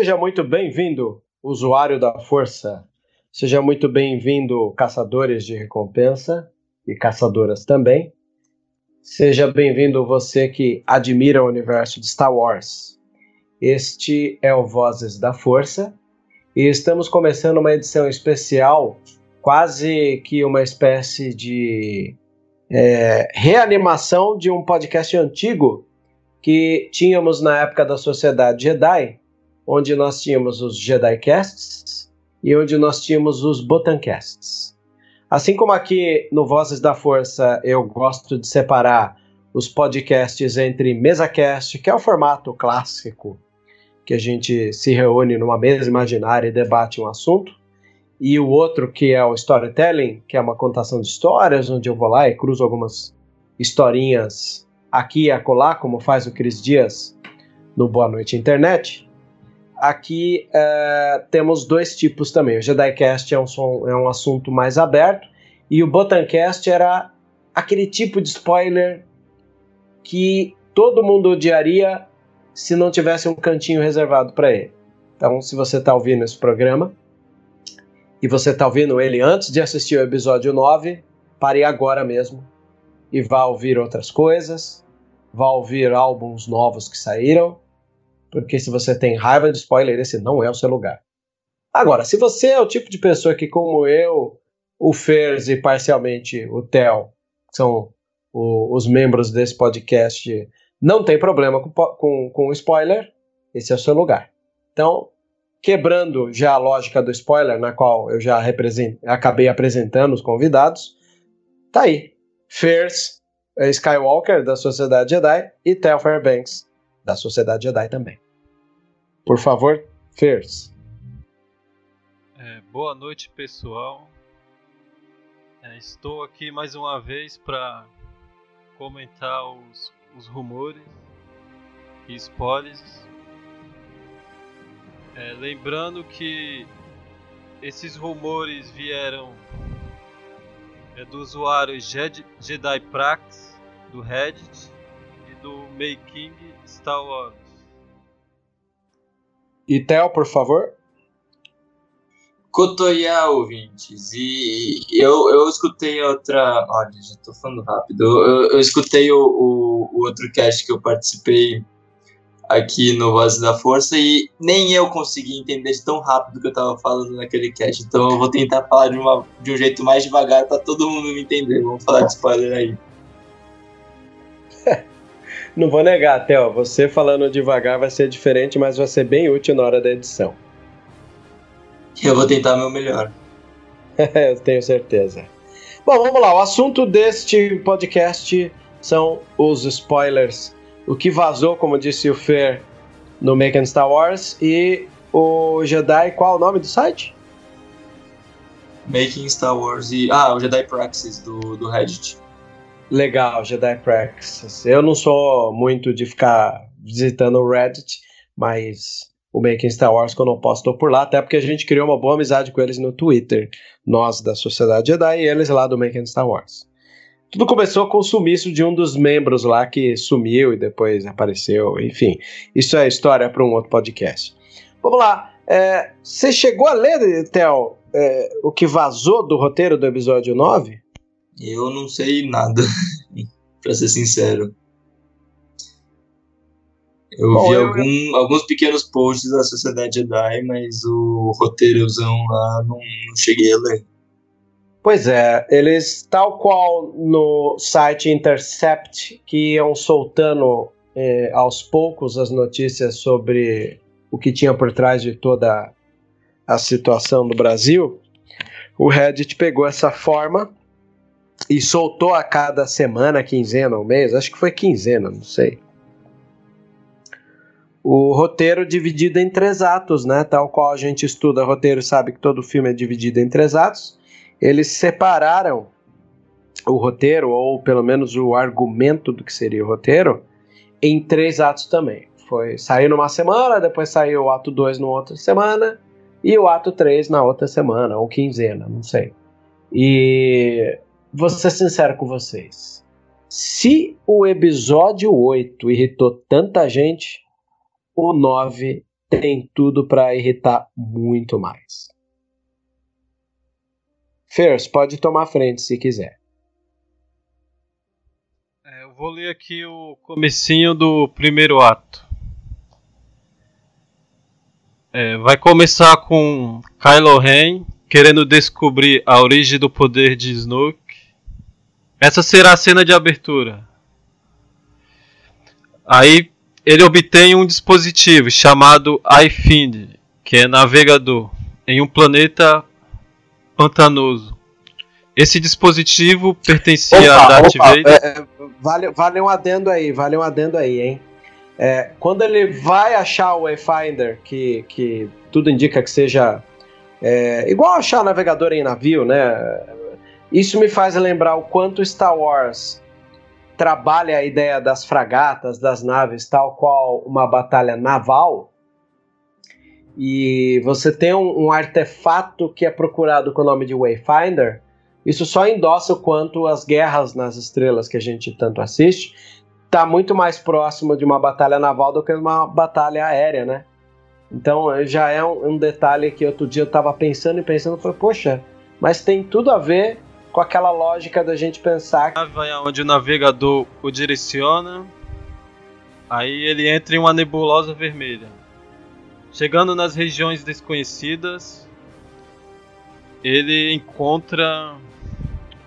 Seja muito bem-vindo, usuário da força. Seja muito bem-vindo, caçadores de recompensa e caçadoras também. Seja bem-vindo você que admira o universo de Star Wars. Este é o Vozes da Força e estamos começando uma edição especial, quase que uma espécie de é, reanimação de um podcast antigo que tínhamos na época da Sociedade Jedi onde nós tínhamos os Jedi Casts e onde nós tínhamos os Botancasts. Assim como aqui no Vozes da Força eu gosto de separar os podcasts entre MesaCast, que é o formato clássico que a gente se reúne numa mesa imaginária e debate um assunto, e o outro que é o Storytelling, que é uma contação de histórias, onde eu vou lá e cruzo algumas historinhas aqui e acolá, como faz o Cris Dias no Boa Noite Internet aqui é, temos dois tipos também. O JediCast é um, som, é um assunto mais aberto e o Botancast era aquele tipo de spoiler que todo mundo odiaria se não tivesse um cantinho reservado para ele. Então, se você está ouvindo esse programa e você está ouvindo ele antes de assistir o episódio 9, pare agora mesmo e vá ouvir outras coisas, vá ouvir álbuns novos que saíram porque se você tem raiva de spoiler, esse não é o seu lugar. Agora, se você é o tipo de pessoa que, como eu, o Fers e parcialmente o Theo, que são o, os membros desse podcast, não tem problema com, com, com spoiler, esse é o seu lugar. Então, quebrando já a lógica do spoiler, na qual eu já acabei apresentando os convidados, tá aí. Fers Skywalker, da Sociedade Jedi, e Theo Fairbanks, da Sociedade Jedi também. Por favor, Fers. É, boa noite, pessoal. É, estou aqui mais uma vez para comentar os, os, rumores e spoilers. É, lembrando que esses rumores vieram é, do usuário Jedi, Jedi Prax do Reddit do Making Star Wars. E Theo, por favor. Cotoia, ouvintes. E eu, eu escutei outra. Olha, já tô falando rápido. Eu, eu escutei o, o, o, outro cast que eu participei aqui no Voz da Força e nem eu consegui entender tão rápido que eu tava falando naquele cast. Então eu vou tentar falar de, uma, de um jeito mais devagar para todo mundo me entender. Vamos falar de spoiler aí. Não vou negar, Theo, você falando devagar vai ser diferente, mas vai ser bem útil na hora da edição. Eu vou tentar meu melhor. Eu tenho certeza. Bom, vamos lá. O assunto deste podcast são os spoilers. O que vazou, como disse o Fer, no Making Star Wars. E o Jedi, qual é o nome do site? Making Star Wars e. Ah, o Jedi Praxis do, do Reddit. Legal, Jedi Praxis. Eu não sou muito de ficar visitando o Reddit, mas o Making Star Wars, quando eu posso, estou por lá, até porque a gente criou uma boa amizade com eles no Twitter, nós da Sociedade Jedi e eles lá do Making Star Wars. Tudo começou com o sumiço de um dos membros lá que sumiu e depois apareceu, enfim. Isso é história para um outro podcast. Vamos lá. É, você chegou a ler, Theo, é, o que vazou do roteiro do episódio 9? Eu não sei nada, para ser sincero. Eu Bom, vi eu... Algum, alguns pequenos posts da Sociedade Jedi, mas o roteirozão lá não, não cheguei a ler. Pois é, eles, tal qual no site Intercept, que iam soltando eh, aos poucos as notícias sobre o que tinha por trás de toda a situação do Brasil, o Reddit pegou essa forma e soltou a cada semana, quinzena ou mês, acho que foi quinzena, não sei. O roteiro dividido em três atos, né? Tal qual a gente estuda roteiro, sabe que todo filme é dividido em três atos. Eles separaram o roteiro, ou pelo menos o argumento do que seria o roteiro, em três atos também. Foi, saiu numa semana, depois saiu o ato 2 numa outra semana, e o ato 3 na outra semana, ou quinzena, não sei. E vou ser sincero com vocês. Se o episódio 8 irritou tanta gente, o 9 tem tudo para irritar muito mais. First, pode tomar frente se quiser. É, eu vou ler aqui o comecinho do primeiro ato. É, vai começar com Kylo Ren querendo descobrir a origem do poder de Snoke. Essa será a cena de abertura. Aí ele obtém um dispositivo chamado iFind, que é navegador, em um planeta pantanoso. Esse dispositivo pertencia opa, a Darth opa, Vader. É, é, vale, vale um adendo aí, vale um adendo aí, hein? É, quando ele vai achar o Wayfinder, que, que tudo indica que seja é, igual achar navegador em navio, né? Isso me faz lembrar o quanto Star Wars trabalha a ideia das fragatas, das naves, tal qual uma batalha naval. E você tem um, um artefato que é procurado com o nome de Wayfinder. Isso só endossa o quanto as guerras nas estrelas que a gente tanto assiste está muito mais próximo de uma batalha naval do que uma batalha aérea, né? Então já é um, um detalhe que outro dia eu estava pensando e pensando, foi poxa, mas tem tudo a ver com aquela lógica da gente pensar. que Vai aonde o navegador o direciona, aí ele entra em uma nebulosa vermelha. Chegando nas regiões desconhecidas, ele encontra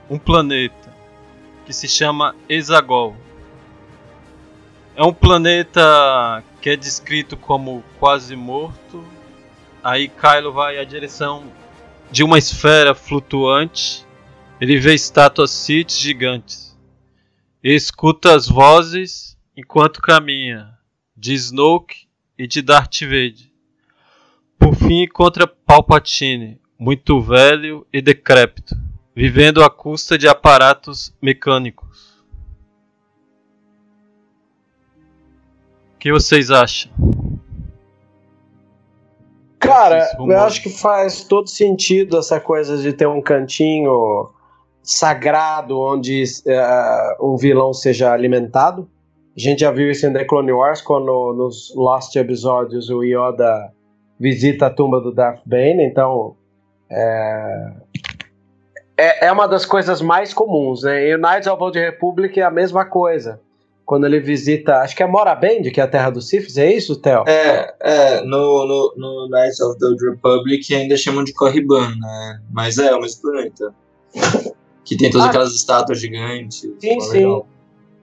um planeta que se chama Hexagol. É um planeta que é descrito como quase morto. Aí Kylo vai à direção de uma esfera flutuante. Ele vê estátuas Sith gigantes. E escuta as vozes enquanto caminha de Snoke e de Darth Vader. Por fim encontra Palpatine, muito velho e decrépito, vivendo à custa de aparatos mecânicos. que vocês acham? Cara, eu acho que faz todo sentido essa coisa de ter um cantinho sagrado onde uh, um vilão seja alimentado. A gente já viu isso em The Clone Wars, quando nos Lost episódios o Yoda visita a tumba do Darth Bane, então é, é, é uma das coisas mais comuns, né? E o Knights of the Republic é a mesma coisa quando ele visita, acho que é Morabend, que é a terra dos Siths, é isso, Theo? É, é no, no, no Knights of the Republic ainda chamam de Korriban, né? Mas é, é o mesmo planeta. Que tem todas ah, aquelas estátuas gigantes. Sim, sim.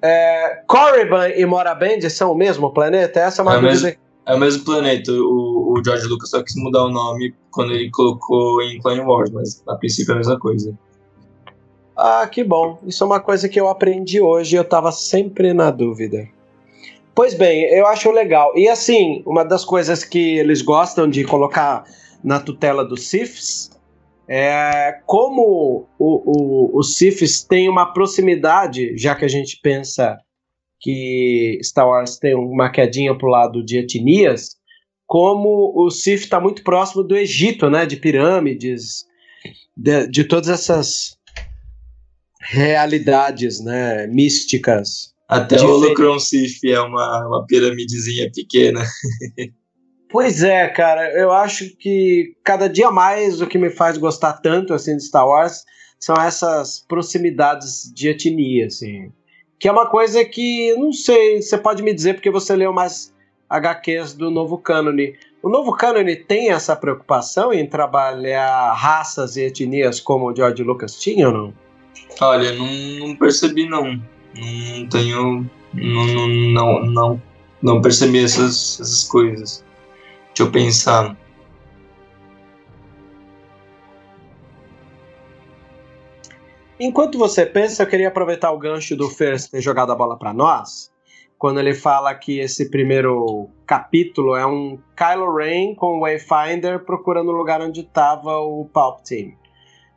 É, Korriban e Morabend são o mesmo planeta? Essa é uma é dúvida. Mesmo, é o mesmo planeta. O, o George Lucas só quis mudar o nome quando ele colocou em Clone Wars, mas a princípio é a mesma coisa. Ah, que bom. Isso é uma coisa que eu aprendi hoje e eu estava sempre na dúvida. Pois bem, eu acho legal. E assim, uma das coisas que eles gostam de colocar na tutela dos Siths é como o, o, os Siths têm uma proximidade, já que a gente pensa que Star Wars tem uma quedinha pro lado de etnias, como o Sith está muito próximo do Egito, né, de pirâmides, de, de todas essas realidades, né, místicas. Até o Holocron Sif é uma, uma piramidezinha pequena. pois é, cara, eu acho que cada dia mais o que me faz gostar tanto assim de Star Wars são essas proximidades de etnia, assim. Que é uma coisa que, não sei, você pode me dizer porque você leu mais HQs do novo cânone. O novo cânone tem essa preocupação em trabalhar raças e etnias como o George Lucas tinha ou não? Olha, não, não percebi não. Não tenho Não, não, não, não, não percebi essas, essas coisas. Deixa eu pensar. Enquanto você pensa, eu queria aproveitar o gancho do First ter jogado a bola para nós, quando ele fala que esse primeiro capítulo é um Kylo Ren com o Wayfinder procurando o lugar onde estava o Palpatine.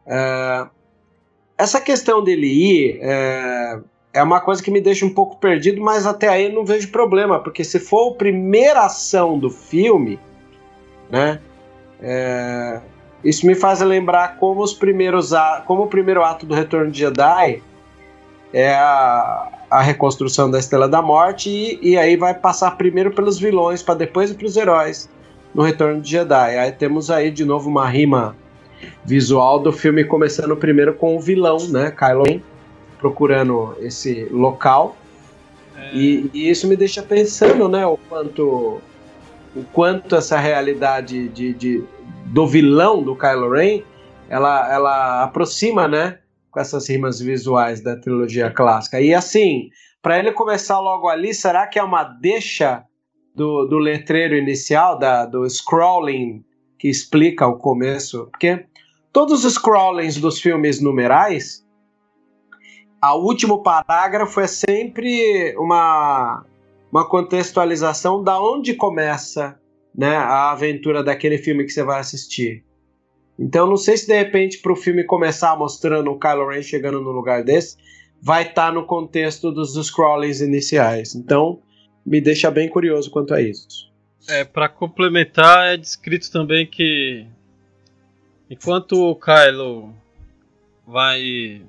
Uh, essa questão dele ir é, é uma coisa que me deixa um pouco perdido, mas até aí não vejo problema, porque se for a primeira ação do filme, né? É, isso me faz lembrar como os primeiros como o primeiro ato do Retorno de Jedi é a, a reconstrução da Estrela da Morte e, e aí vai passar primeiro pelos vilões para depois ir para os heróis no Retorno de Jedi. Aí temos aí de novo uma rima visual do filme começando primeiro com o vilão, né, Kylo Ren, procurando esse local. É. E, e, isso me deixa pensando, né, o quanto o quanto essa realidade de, de, do vilão do Kylo Ren, ela, ela aproxima, né, com essas rimas visuais da trilogia clássica. E assim, para ele começar logo ali, será que é uma deixa do, do letreiro inicial, da, do scrolling que explica o começo? Porque todos os scrollings dos filmes numerais, a último parágrafo é sempre uma uma contextualização da onde começa né, a aventura daquele filme que você vai assistir. Então não sei se de repente para o filme começar mostrando o Kylo Ren chegando no lugar desse, vai estar tá no contexto dos scrollings iniciais. Então me deixa bem curioso quanto a isso. É, para complementar, é descrito também que enquanto o Kylo vai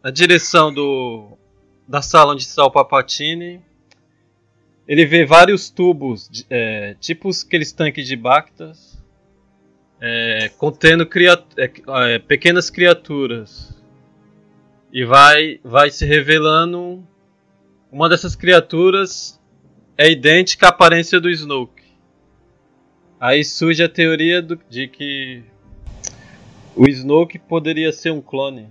na direção do da sala onde está o Papatini, ele vê vários tubos, é, tipo aqueles tanques de Bactas, é, contendo criat é, é, pequenas criaturas. E vai, vai se revelando. Uma dessas criaturas é idêntica à aparência do Snoke. Aí surge a teoria do, de que o Snoke poderia ser um clone.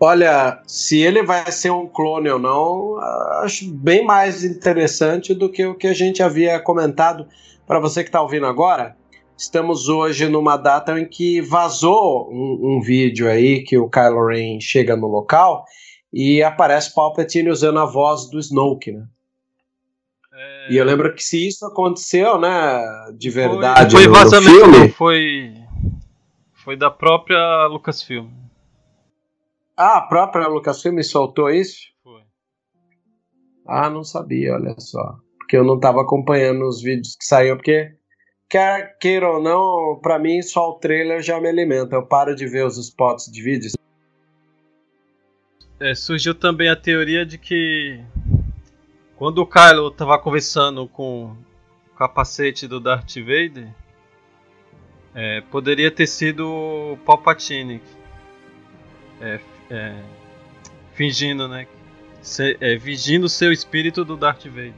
Olha, se ele vai ser um clone ou não, acho bem mais interessante do que o que a gente havia comentado. Para você que está ouvindo agora, estamos hoje numa data em que vazou um, um, vídeo aí que o Kylo Ren chega no local e aparece Palpatine usando a voz do Snoke, né? É... E eu lembro que se isso aconteceu, né, de verdade foi, foi vazamento, filme, foi foi da própria Lucasfilm. Ah, a própria Lucasfilm soltou isso? Foi. Ah, não sabia, olha só. Porque eu não estava acompanhando os vídeos que saíam, porque quer queira ou não, para mim só o trailer já me alimenta. Eu paro de ver os spots de vídeos. É, surgiu também a teoria de que quando o Kylo estava conversando com o capacete do Darth Vader, é, poderia ter sido o Palpatine. É, é, fingindo, né? Se, é, fingindo ser o espírito do Darth Vader.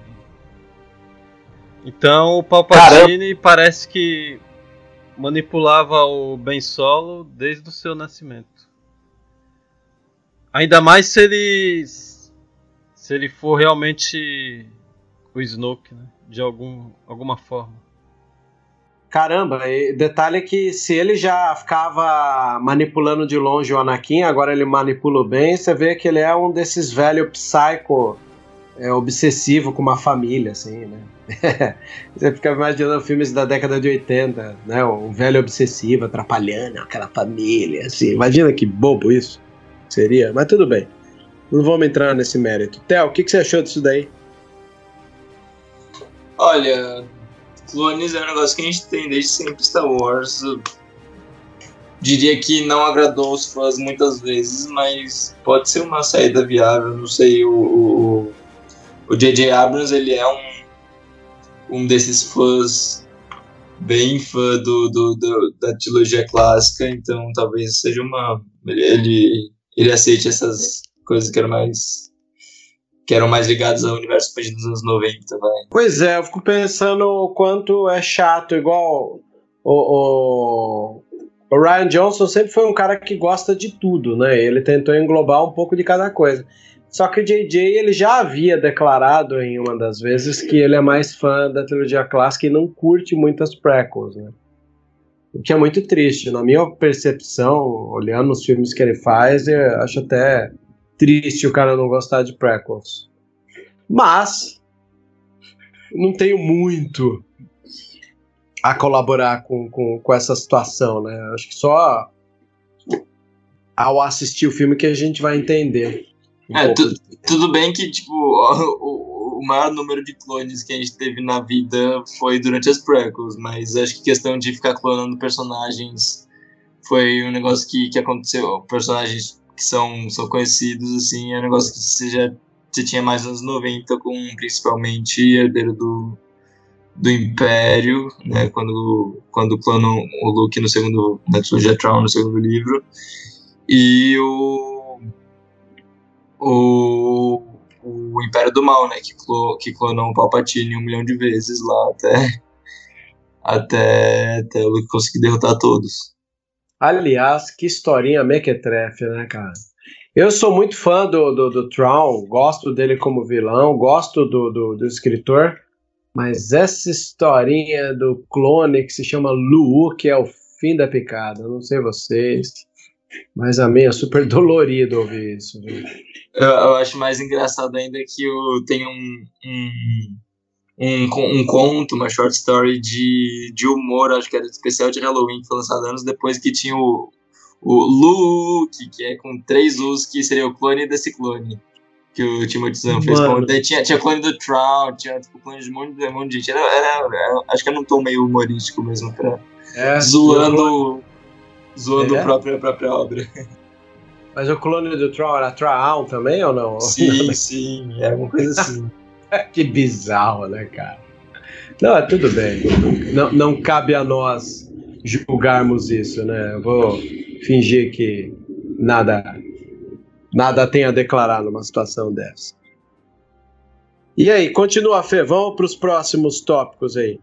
Então o Palpatine Caramba. parece que manipulava o Ben Solo desde o seu nascimento. Ainda mais se ele se ele for realmente o Snoke, né? De algum, alguma forma. Caramba, detalhe é que se ele já ficava manipulando de longe o Anakin, agora ele manipula bem, você vê que ele é um desses velhos psycho é, obsessivo com uma família, assim, né? você fica imaginando filmes da década de 80, né? Um velho obsessivo atrapalhando aquela família, assim. Imagina que bobo isso seria, mas tudo bem. Não vamos entrar nesse mérito. Theo, o que, que você achou disso daí? Olha, clones é um negócio que a gente tem desde sempre Star Wars. Diria que não agradou os fãs muitas vezes, mas pode ser uma saída viável. Não sei, o o J.J. Abrams ele é um um desses fãs bem fã do, do, do, da trilogia clássica, então talvez seja uma ele ele aceite essas coisas que eram mais que eram mais ligados ao universo dos anos 90, vai. Pois é, eu fico pensando o quanto é chato, igual o, o, o, Ryan Johnson sempre foi um cara que gosta de tudo, né? Ele tentou englobar um pouco de cada coisa. Só que o JJ ele já havia declarado em uma das vezes que ele é mais fã da trilogia clássica e não curte muitas prequels, né? O que é muito triste. Na minha percepção, olhando os filmes que ele faz, eu acho até triste o cara não gostar de prequels. Mas não tenho muito a colaborar com, com, com essa situação, né? Acho que só ao assistir o filme que a gente vai entender. Um é, tu, tudo bem que, tipo, o, o, maior número de clones que a gente teve na vida foi durante as prequels, mas acho que questão de ficar clonando personagens foi um negócio que, que aconteceu. Personagens que são, são conhecidos, assim, é um negócio que você já você tinha mais nos 90, com principalmente Herdeiro do, do Império, né, quando, quando clonam o Luke no segundo, na trilogia Tron, no segundo livro, e o, o, o Império do Mal, né, que, clo, que clonou o Palpatine um milhão de vezes lá até, até, até o Luke conseguir derrotar todos. Aliás, que historinha mequetrefe, né, cara? Eu sou muito fã do, do, do Tron, gosto dele como vilão, gosto do, do, do escritor, mas essa historinha do clone que se chama Lu, que é o fim da picada, não sei vocês, mas a minha é super dolorido ouvir isso. Eu, eu, acho mais engraçado ainda que eu tenho um, um, um, um, conto, uma short story de, de humor, acho que era especial de Halloween, que foi lançado anos depois, que tinha o, o Luke, que é com três U's, que seria o clone desse clone que o Timothy Zahn fez. Com, tinha, tinha clone do Trout, tinha tipo, clone de um monte, de, um monte de gente. Era, era, era, acho que era um tom meio humorístico mesmo, pra, é, zoando, zoando é? a, própria, a própria obra. Mas o clone do Troll era Troll também ou não? Sim, sim, é uma coisa assim. que bizarro, né, cara? Não, é tudo bem. Não, não cabe a nós julgarmos isso, né? Eu vou fingir que nada nada tem a declarar numa situação dessa. E aí, continua, Fê, vamos para os próximos tópicos aí.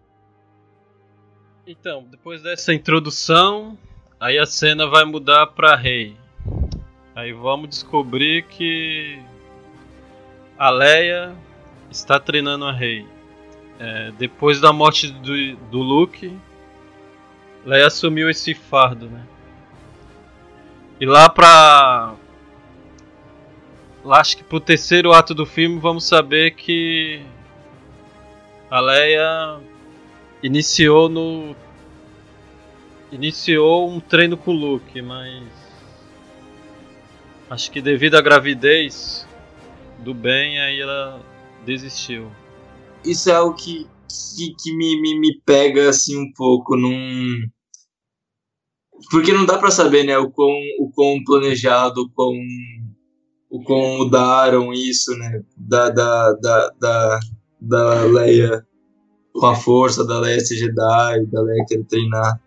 Então, depois dessa introdução, aí a cena vai mudar para Rei. Aí vamos descobrir que a Leia está treinando a Rei. É, depois da morte do, do Luke, Leia assumiu esse fardo, né? E lá pra acho que pro terceiro ato do filme vamos saber que a Leia iniciou no iniciou um treino com o Luke, mas acho que devido à gravidez do Ben aí ela desistiu. Isso é o que que, que me, me, me pega assim um pouco num porque não dá para saber né o quão, o quão planejado o quão o como mudaram isso, né? Da, da, da, da, da Leia com a força, da Leia ser Jedi, da Leia querer treinar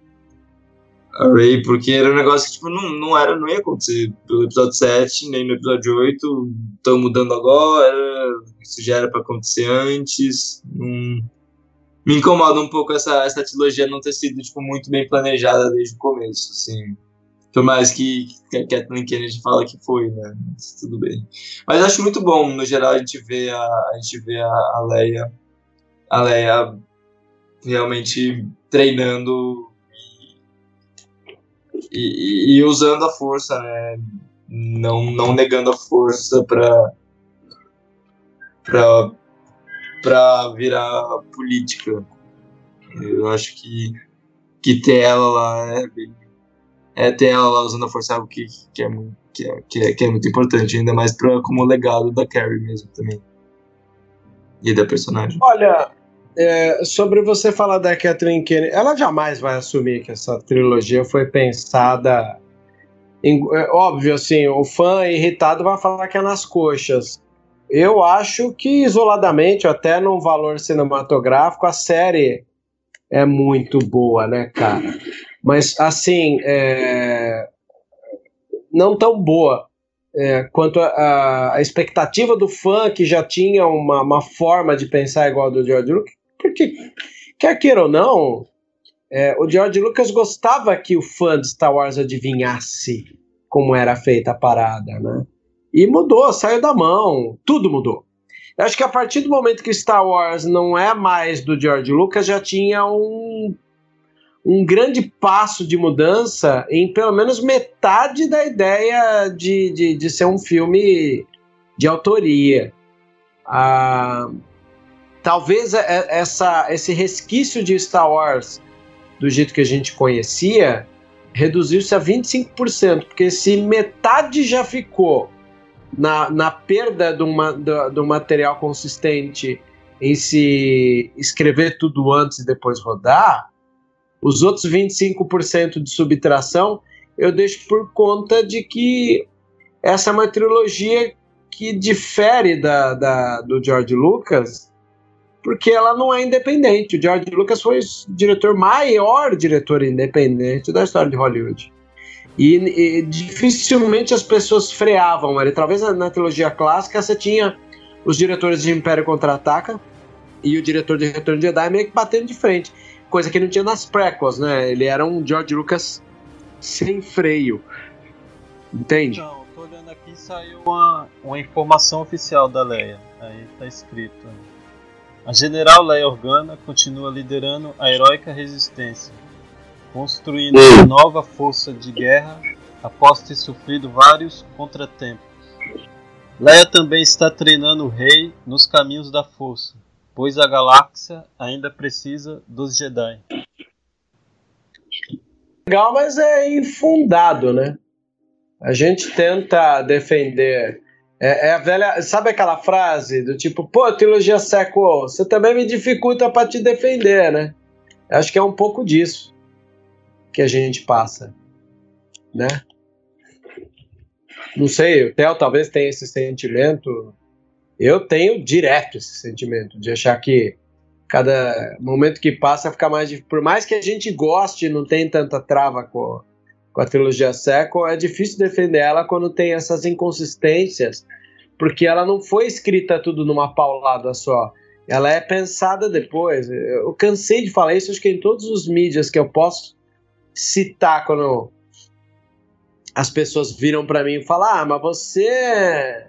a Rey, porque era um negócio que tipo, não, não, era, não ia acontecer pelo episódio 7, nem no episódio 8, estão mudando agora, isso já era para acontecer antes. Hum, me incomoda um pouco essa, essa trilogia não ter sido tipo, muito bem planejada desde o começo, assim. Por mais que, que a Kathleen Kennedy fala que foi, né? Mas tudo bem. Mas acho muito bom, no geral, a gente vê a, a, gente vê a, a Leia, a Leia realmente treinando e, e, e, usando a força, né? Não, não negando a força para para para virar política. Eu acho que que ter ela lá é bem é ter ela lá usando a força algo que, que, é, muito, que, é, que, é, que é muito importante, ainda mais pra, como legado da Carrie mesmo também. E da personagem. Olha, é, sobre você falar da Catherine Kennedy, ela jamais vai assumir que essa trilogia foi pensada. Em, é, óbvio, assim, o fã irritado vai falar que é nas coxas. Eu acho que isoladamente, até num valor cinematográfico, a série é muito boa, né, cara? Mas, assim, é, não tão boa é, quanto a, a, expectativa do fã que já tinha uma, uma forma de pensar igual a do George Lucas. Porque, quer queira ou não, é, o George Lucas gostava que o fã de Star Wars adivinhasse como era feita a parada, né? E mudou, saiu da mão, tudo mudou. Eu acho que a partir do momento que Star Wars não é mais do George Lucas, já tinha um, um grande passo de mudança em pelo menos metade da ideia de, de, de ser um filme de autoria. Ah, talvez é, é, essa, esse resquício de Star Wars do jeito que a gente conhecia reduziu-se a 25%, porque se metade já ficou na, na perda de, uma, do, do material consistente em se escrever tudo antes e depois rodar, os outros 25% de subtração eu deixo por conta de que essa é uma trilogia que difere da, da, do George Lucas, porque ela não é independente. O George Lucas foi o diretor maior diretor independente da história de Hollywood. E, e, dificilmente as pessoas freavam ele. Talvez na, trilogia clássica você tinha os diretores de Império Contra-Ataca e o diretor de Retorno de Jedi meio que batendo de frente. Coisa que não tinha nas prequels, né? Ele era um George Lucas sem freio. Entende? Então, tô olhando aqui saiu uma, uma informação oficial da Leia. Aí tá escrito. A General Leia Organa continua liderando a heróica resistência construindo uma nova força de guerra após ter sofrido vários contratempos. Leia também está treinando o rei nos caminhos da força, pois a galáxia ainda precisa dos Jedi. Legal, mas é infundado, né? A gente tenta defender. É, é, a velha. Sabe aquela frase do tipo, pô, trilogia século, você também me dificulta para te defender, né? Acho que é um pouco disso que a gente passa, né? Não sei, o Theo talvez tenha esse sentimento. Eu tenho direto esse sentimento de achar que cada momento que passa fica mais difícil. Por mais que a gente goste, não tem tanta trava com, com a trilogia Sequel, é difícil defender ela quando tem essas inconsistências, porque ela não foi escrita tudo numa paulada só. Ela é pensada depois. Eu cansei de falar isso, acho que em todos os mídias que eu posso citar quando as pessoas viram para mim e falar: Ah, mas você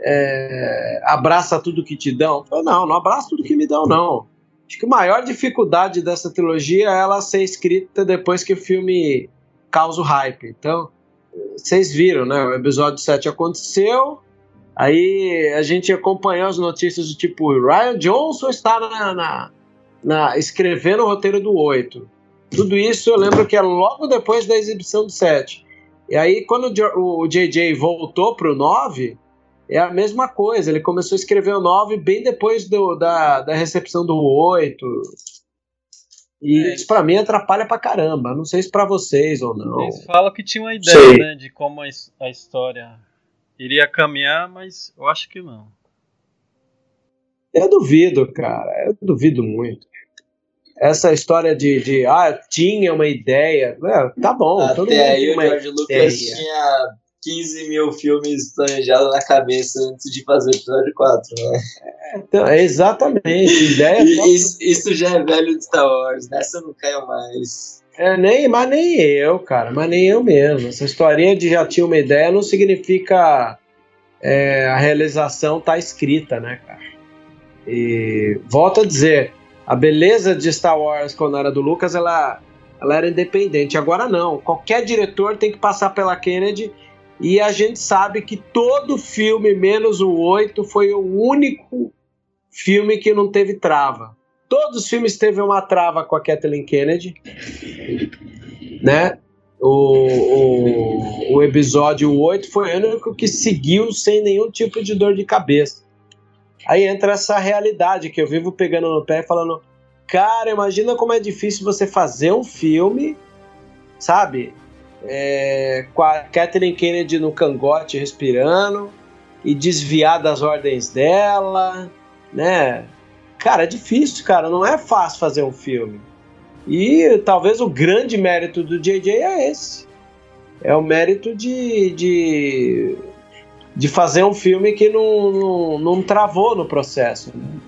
é, abraça tudo que te dão? Eu não, não abraço tudo que me dão, não. Acho que a maior dificuldade dessa trilogia é ela ser escrita depois que o filme causa o hype. Então, vocês viram, né? O episódio 7 aconteceu, aí a gente acompanhou as notícias do tipo: Ryan Johnson está na, na, na escrevendo o roteiro do 8. Tudo isso eu lembro que é logo depois da exibição do 7. E aí, quando o JJ voltou pro 9, é a mesma coisa. Ele começou a escrever o 9 bem depois do, da, da recepção do 8. E é. isso pra mim atrapalha pra caramba. Não sei se pra vocês ou não. Eles falam que tinha uma ideia, né, de como a história iria caminhar, mas eu acho que não. Eu duvido, cara. Eu duvido muito essa história de, de ah, tinha uma ideia. É, tá bom. Até todo aí o George Lucas tinha 15 mil filmes planejados na cabeça antes de fazer o episódio 4, né? É, então, é exatamente. Ideia isso, isso já é velho de Star Wars, nessa eu não caio mais. É, nem, mas nem eu, cara, mas nem eu mesmo. Essa historinha de já tinha uma ideia não significa é, a realização tá escrita, né, cara? E volto a dizer, a beleza de Star Wars quando era do Lucas, ela, ela era independente. Agora não. Qualquer diretor tem que passar pela Kennedy e a gente sabe que todo filme, menos o 8, foi o único filme que não teve trava. Todos os filmes teve uma trava com a Kathleen Kennedy, né? O, o, o episódio 8 foi o único que seguiu sem nenhum tipo de dor de cabeça. Aí entra essa realidade que eu vivo pegando no pé falando: cara, imagina como é difícil você fazer um filme, sabe? É, com a Catherine Kennedy no cangote respirando e desviar das ordens dela, né? Cara, é difícil, cara, não é fácil fazer um filme. E talvez o grande mérito do JJ é esse. É o mérito de, de de fazer um filme que não, não, não travou no processo. Né?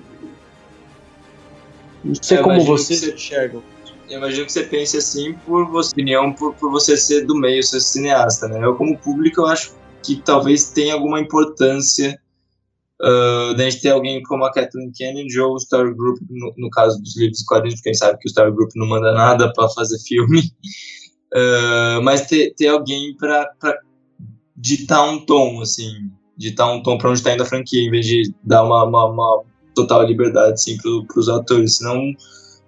Não sei eu como vocês você, enxergam. Eu imagino que você pense assim por você opinião, por, por você ser do meio, ser cineasta, né? Eu como público eu acho que talvez tenha alguma importância uh, da gente ter alguém como a Kathleen Kennedy ou o Star Group, no, no caso dos livros e quadrinhos, gente sabe que o Star Group não manda nada para fazer filme, uh, mas ter, ter alguém para ditar um tom, assim, ditar um tom para onde está indo a franquia, em vez de dar uma, uma, uma total liberdade, assim, para os atores, senão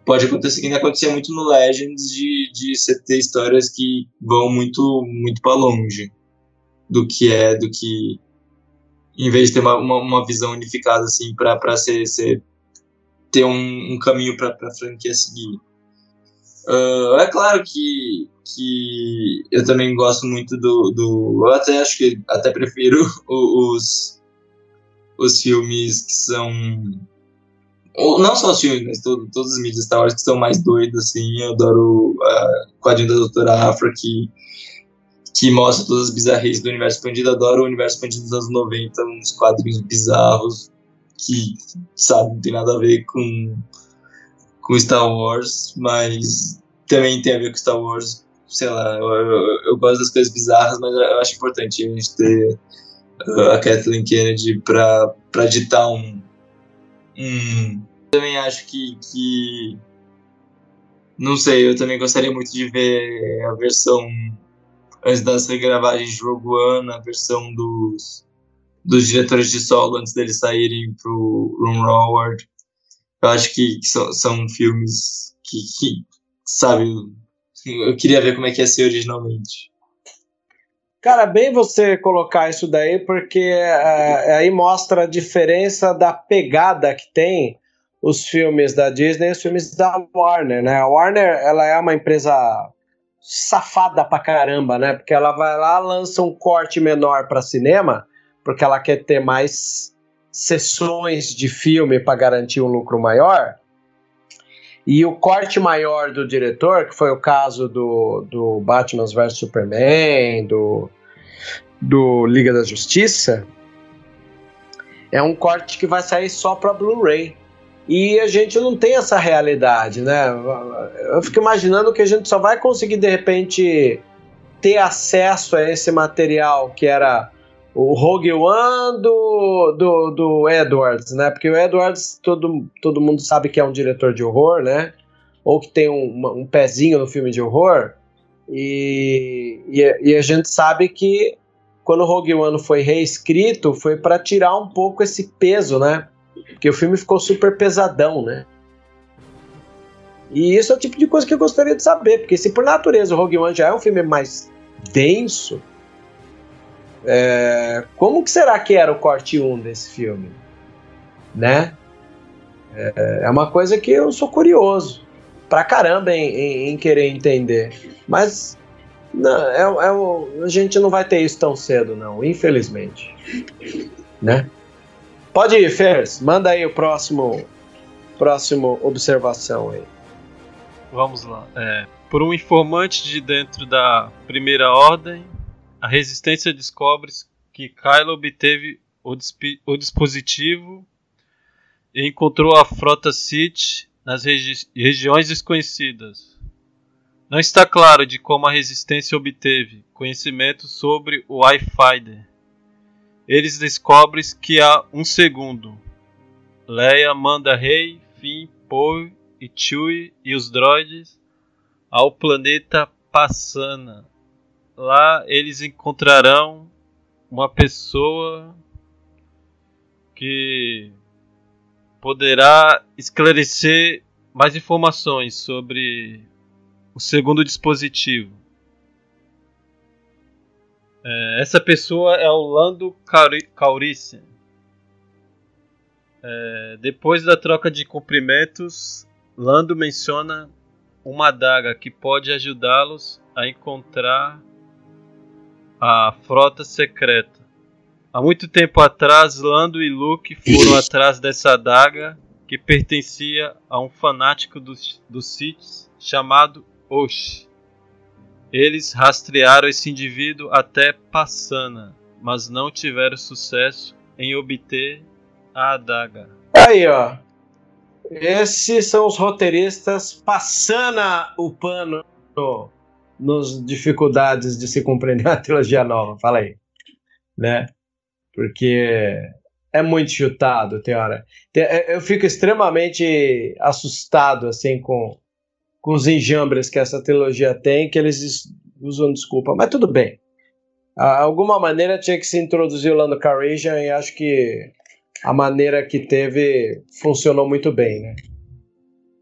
pode acontecer que nem acontecia muito no Legends de, de você ter histórias que vão muito muito para longe do que é do que em vez de ter uma, uma, uma visão unificada assim para ser, ser ter um, um caminho para a franquia seguir uh, é claro que que eu também gosto muito do, do eu até acho que até prefiro os os filmes que são não só os filmes, mas todo, todas as mídias Star Wars que são mais doidas, assim. Eu adoro uh, o quadrinho da Doutora Afra, que, que mostra todas as bizarrices do universo expandido. Adoro o universo expandido dos anos 90, uns quadrinhos bizarros que, sabe, não tem nada a ver com, com Star Wars, mas também tem a ver com Star Wars. Sei lá, eu, eu, eu gosto das coisas bizarras, mas eu acho importante a gente ter uh, a Kathleen Kennedy para ditar um Hum, também acho que, que. Não sei, eu também gostaria muito de ver a versão antes das regravagens de Rogue One, a versão dos, dos diretores de solo antes deles saírem pro Room Howard. Eu acho que, são, são filmes que, que, sabe, eu queria ver como é que ia ser originalmente. Cara, bem você colocar isso daí, porque é, aí mostra a diferença da pegada que tem os filmes da Disney e os filmes da Warner, né? A Warner, ela é uma empresa safada pra caramba, né? Porque ela vai lá, lança um corte menor para cinema, porque ela quer ter mais sessões de filme para garantir um lucro maior. E o corte maior do diretor, que foi o caso do, do Batman vs Superman, do, do Liga da Justiça, é um corte que vai sair só para Blu-ray. E a gente não tem essa realidade, né? Eu fico imaginando que a gente só vai conseguir de repente ter acesso a esse material que era o Rogue One do, do, do Edwards, né? Porque o Edwards, todo, todo mundo sabe que é um diretor de horror, né? Ou que tem um, um pezinho no filme de horror. E, e, e, a gente sabe que quando o Rogue One foi reescrito, foi para tirar um pouco esse peso, né? Porque o filme ficou super pesadão, né? E isso é o tipo de coisa que eu gostaria de saber, porque se por natureza o Rogue One já é um filme mais denso, é, como que será que era o corte 1 desse filme? Né? É, é uma coisa que eu sou curioso pra caramba em, em, em querer entender. Mas não, é, é, a gente não vai ter isso tão cedo, não, infelizmente. Né? Pode ir, Fers, manda aí o próximo, próximo observação aí. Vamos lá. É, por um informante de dentro da Primeira Ordem, a resistência descobre que Kylo obteve o, o dispositivo e encontrou a frota Sith nas regi regiões desconhecidas. Não está claro de como a resistência obteve conhecimento sobre o Wi-Fi. Eles descobrem que há um segundo. Leia manda Rei, Finn, Poe e Chewie e os droids ao planeta Passana Lá eles encontrarão uma pessoa que poderá esclarecer mais informações sobre o segundo dispositivo. É, essa pessoa é o Lando Caurice. É, depois da troca de cumprimentos, Lando menciona uma adaga que pode ajudá-los a encontrar a frota secreta. Há muito tempo atrás, Lando e Luke foram atrás dessa adaga que pertencia a um fanático dos, dos Sith chamado Osh. Eles rastrearam esse indivíduo até Passana, mas não tiveram sucesso em obter a adaga. Aí, ó. Esses são os roteiristas passando o pano nos dificuldades de se compreender a trilogia nova. Fala aí. né? Porque é muito chutado, tem hora. É, eu fico extremamente assustado, assim, com, com os enjambres que essa trilogia tem, que eles usam desculpa. Mas tudo bem. A, alguma maneira tinha que se introduzir o Lando Calrissian e acho que a maneira que teve funcionou muito bem, né?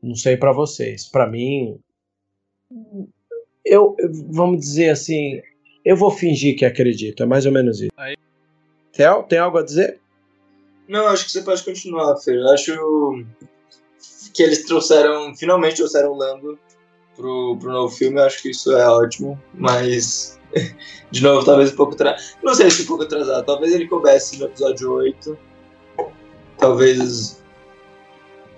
Não sei para vocês. Para mim, eu, vamos dizer assim, eu vou fingir que acredito, é mais ou menos isso. Aí... Theo, tem algo a dizer? Não, acho que você pode continuar, Fer. Eu acho que eles trouxeram, finalmente trouxeram o Lando pro, pro novo filme, eu acho que isso é ótimo, mas de novo, talvez um pouco atrasado. Não sei se um pouco atrasado, talvez ele começa no episódio 8, talvez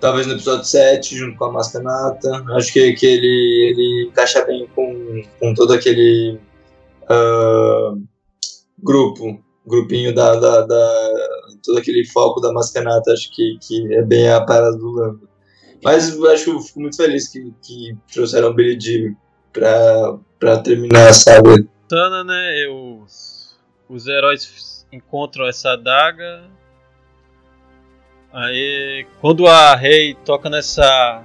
talvez no episódio 7, junto com a Mascanata. Acho que, que ele, ele encaixa bem com, com todo aquele uh, grupo, grupinho da, da, da, todo aquele foco da Mascanata. Acho que, que é bem a parada do Lando. Mas acho que eu fico muito feliz que, que trouxeram o Billy Dee pra, pra terminar a saga. Tana, né? Os, os heróis encontram essa adaga Aí, quando a Rei toca nessa.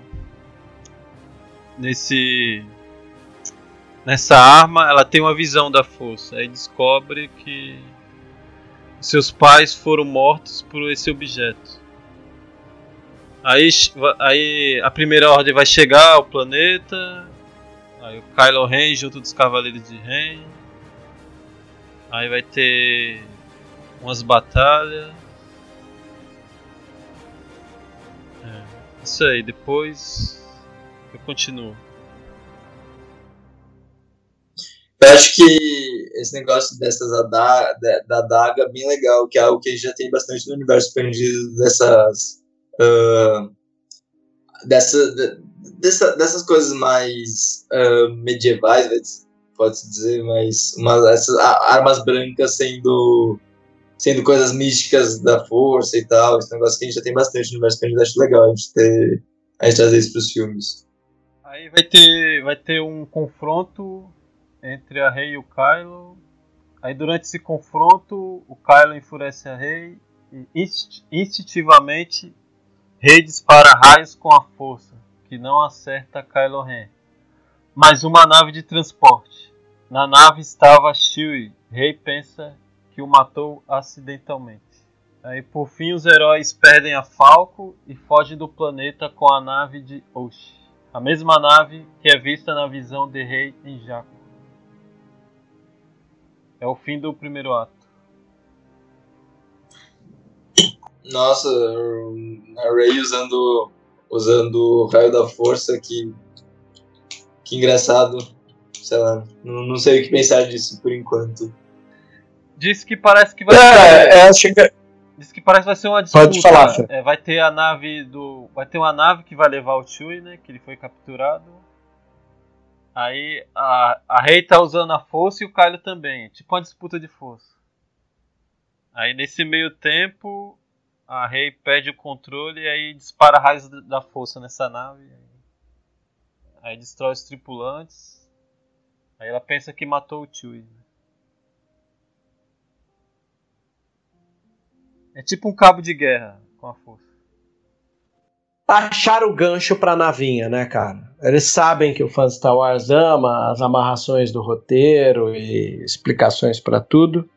Nesse. Nessa arma, ela tem uma visão da força. Aí descobre que. Seus pais foram mortos por esse objeto. Aí, aí a primeira ordem vai chegar ao planeta. Aí o Kylo Ren junto dos Cavaleiros de Ren. Aí vai ter umas batalhas. Isso aí, depois eu continuo. Eu acho que esse negócio dessas da, da daga é bem legal, que é algo que já tem bastante no universo expandido dessas. Uh, dessa, dessa, dessas coisas mais uh, medievais, pode-se dizer, mas uma, essas armas brancas sendo sendo coisas místicas da força e tal, esse negócio que a gente já tem bastante no universo expandido, acho legal a gente ter a gente trazer isso pros filmes. Aí vai ter, vai ter um confronto entre a Rei e o Kylo. Aí durante esse confronto, o Kylo enfurece a Rei e instintivamente Rei dispara raios com a força, que não acerta Kylo Ren. Mas uma nave de transporte. Na nave estava Chewie. Rei pensa que o matou acidentalmente. Aí por fim os heróis perdem a Falco e fogem do planeta com a nave de Osh. A mesma nave que é vista na visão de Rei em Jaco. É o fim do primeiro ato. Nossa, a Rey usando usando o raio da força que que engraçado. Sei lá, não, não sei o que pensar disso por enquanto. Diz que parece que vai é, ser. É, que... Diz que parece que vai ser uma disputa. Pode falar, é, vai ter a nave do. Vai ter uma nave que vai levar o Chewie, né? Que ele foi capturado. Aí a, a Rey tá usando a força e o Kylo também. Tipo uma disputa de força. Aí nesse meio tempo, a Rey perde o controle e aí dispara raios da força nessa nave. Aí, aí destrói os tripulantes. Aí ela pensa que matou o Chewie. É tipo um cabo de guerra com a força. Acharam o gancho pra navinha, né, cara? Eles sabem que o fã Star Wars ama as amarrações do roteiro e explicações para tudo.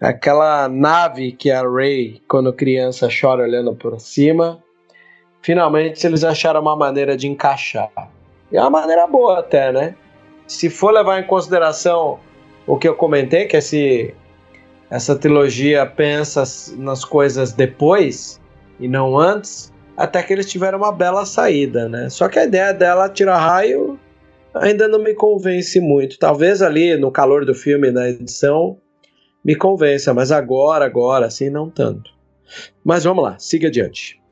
Aquela nave que a Ray, quando criança, chora olhando por cima. Finalmente eles acharam uma maneira de encaixar. E é uma maneira boa até, né? Se for levar em consideração o que eu comentei, que esse essa trilogia pensa nas coisas depois e não antes, até que eles tiveram uma bela saída, né? Só que a ideia dela tirar raio ainda não me convence muito. Talvez ali no calor do filme, na edição, me convença, mas agora, agora, assim, não tanto. Mas vamos lá, siga adiante.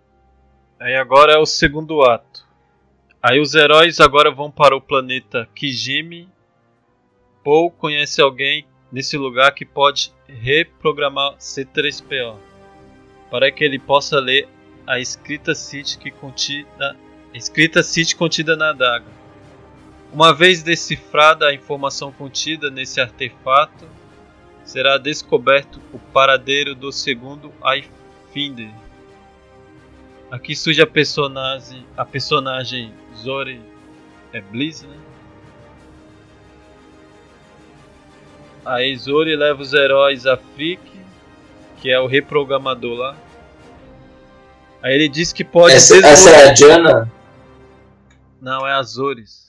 Aí agora é o segundo ato. Aí os heróis agora vão para o planeta Kijimi. Paul conhece alguém nesse lugar que pode reprogramar C3PO para que ele possa ler a escrita City que contida, escrita City contida na adaga. Uma vez decifrada a informação contida nesse artefato, será descoberto o paradeiro do segundo Eyfinder. Aqui surge a personagem, a personagem Zori é né? A Zori leva os heróis a Frick, que é o reprogramador lá. Aí ele diz que pode. Essa, essa é a Jana? Não, é Azores.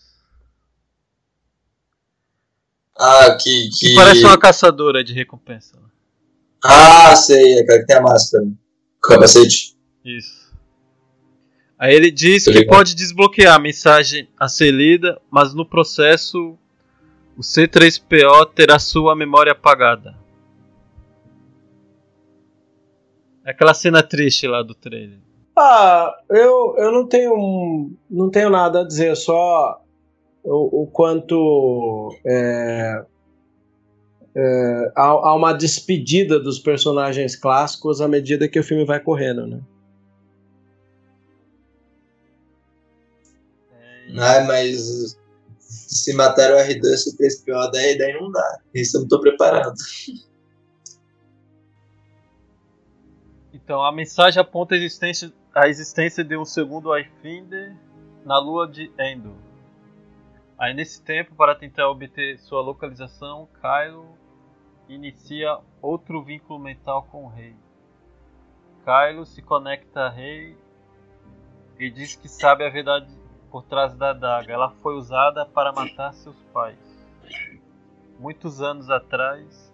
Ah, que, que... que. Parece uma caçadora de recompensa. Ah, sei, é aquela que tem a máscara. Capacete. Isso. Aí ele diz que pode desbloquear a mensagem a ser lida, mas no processo o C3PO terá sua memória apagada. É aquela cena triste lá do trailer. Ah, eu, eu não tenho não tenho nada a dizer, só o, o quanto é, é, há, há, uma despedida dos personagens clássicos à medida que o filme vai correndo, né? Ah, mas se matar o R2 e o 3PO, daí, daí não dá. Isso eu não tô preparado. Então, a mensagem aponta a existência, a existência de um segundo Eyfinder na lua de Endor. Aí nesse tempo, para tentar obter sua localização, Kylo inicia outro vínculo mental com o rei. Kylo se conecta a rei e diz que sabe a verdade por trás da adaga. Ela foi usada para matar seus pais. Muitos anos atrás,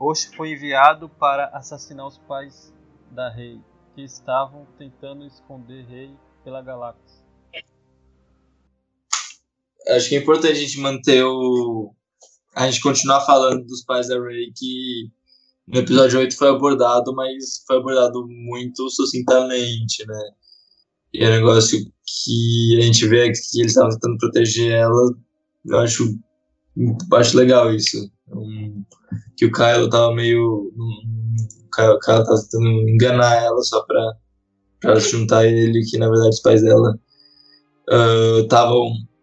Osh foi enviado para assassinar os pais da rei, que estavam tentando esconder rei pela galáxia acho que é importante a gente manter o. A gente continuar falando dos pais da Ray, que no episódio 8 foi abordado, mas foi abordado muito sucintamente, né? E é um negócio que a gente vê que eles estavam tentando proteger ela. Eu acho, acho legal isso. Um, que o Kylo tava meio. Um, o Kylo, tava tentando enganar ela só pra, pra juntar ele, que na verdade os pais dela estavam. Uh,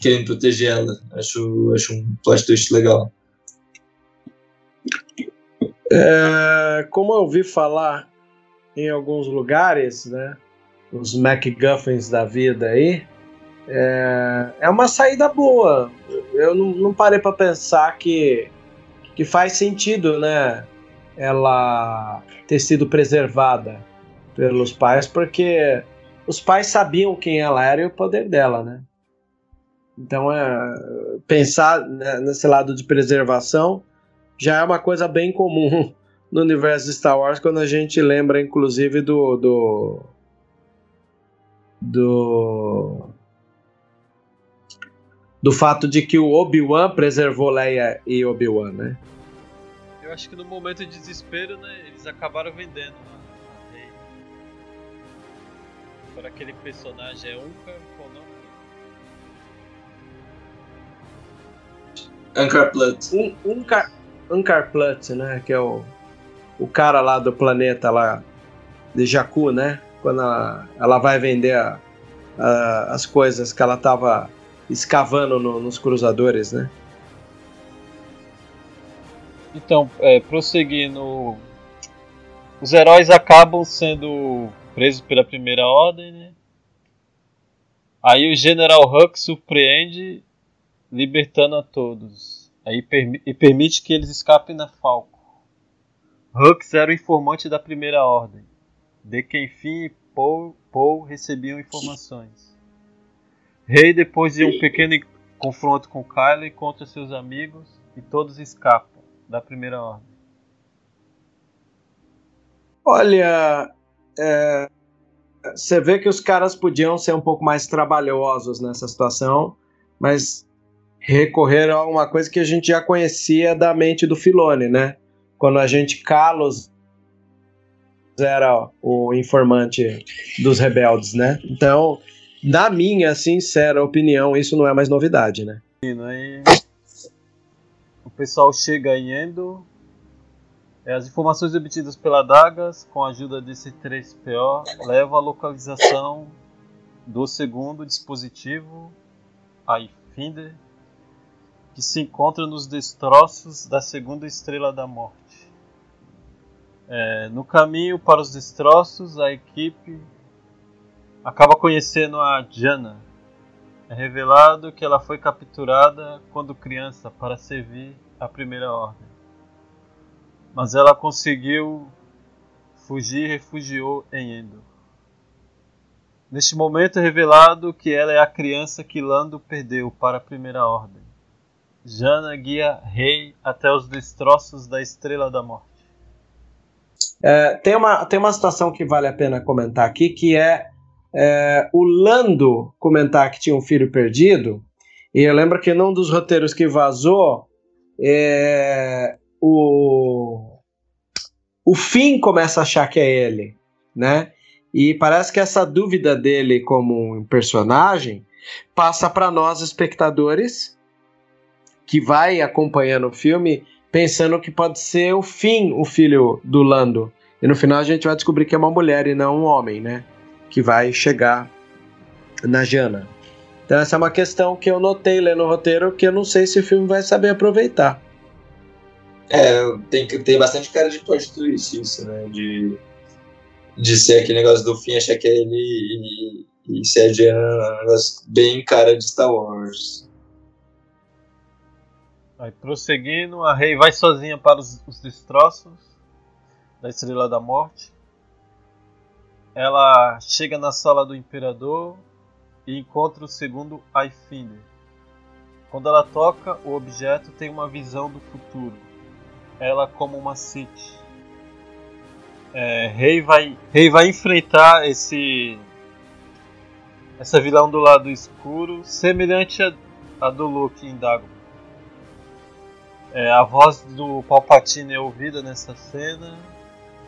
querendo proteger ela. Acho, acho um plot twist legal. É, como eu ouvi falar em alguns lugares, né, os MacGuffins da vida aí, é, é uma saída boa. Eu não, não parei para pensar que, que faz sentido, né, ela ter sido preservada pelos pais, porque os pais sabiam quem ela era e o poder dela, né? Então, é, pensar nesse lado de preservação já é uma coisa bem comum no universo de Star Wars, quando a gente lembra, inclusive, do. do. Do, do fato de que o Obi-Wan preservou Leia e Obi-Wan, né? Eu acho que no momento de desespero, né, eles acabaram vendendo a Rey. Para aquele personagem é Unca, qual o nome? Ankarplut. Um, um, Ankarplut, né? Que é o, o cara lá do planeta lá de Jakku, né? Quando ela, ela vai vender a, a, as coisas que ela tava escavando no, nos cruzadores, né? Então, é, prosseguindo, os heróis acabam sendo presos pela primeira ordem, né? Aí o General Huck surpreende libertando a todos aí e permite que eles escapem na Falco. Hux era o informante da Primeira Ordem, de quem Finn e Paul, Paul recebiam informações. Rei, depois de um pequeno confronto com Kylo, encontra seus amigos e todos escapam da Primeira Ordem. Olha, é, você vê que os caras podiam ser um pouco mais trabalhosos nessa situação, mas recorreram a uma coisa que a gente já conhecia da mente do Filone, né? Quando a gente Carlos era o informante dos rebeldes, né? Então, na minha sincera opinião, isso não é mais novidade, né? Aí, o pessoal chega em Endo. É, as informações obtidas pela Dagas, com a ajuda desse 3PO, levam à localização do segundo dispositivo, a Finder, que se encontra nos destroços da segunda estrela da morte. É, no caminho para os destroços, a equipe acaba conhecendo a Jana. É revelado que ela foi capturada quando criança para servir a Primeira Ordem. Mas ela conseguiu fugir e refugiou em Endor. Neste momento é revelado que ela é a criança que Lando perdeu para a Primeira Ordem. Jana guia Rei até os destroços da Estrela da Morte. É, tem, uma, tem uma situação que vale a pena comentar aqui, que é, é, o Lando comentar que tinha um filho perdido, e eu lembro que num dos roteiros que vazou, é, o, o Finn começa a achar que é ele, né? E parece que essa dúvida dele como um personagem passa para nós espectadores que vai acompanhando o filme pensando que pode ser o fim, o filho do Lando. E no final a gente vai descobrir que é uma mulher e não um homem, né? Que vai chegar na Jana. Então essa é uma questão que eu notei lendo o roteiro que eu não sei se o filme vai saber aproveitar. É, tem, tem bastante cara de plot twist isso, né? De, de ser aquele negócio do fim, achar que é ele e, e ser a Jana é um negócio bem cara de Star Wars. Aí prosseguindo, a Rei vai sozinha para os, os destroços da Estrela da Morte. Ela chega na sala do Imperador e encontra o segundo Aifinder. Quando ela toca, o objeto tem uma visão do futuro. Ela como uma Sith. É, Rei vai, Rei vai enfrentar esse essa vilão do lado escuro, semelhante a, a do Luke em Dagobah. É, a voz do Palpatine é ouvida nessa cena.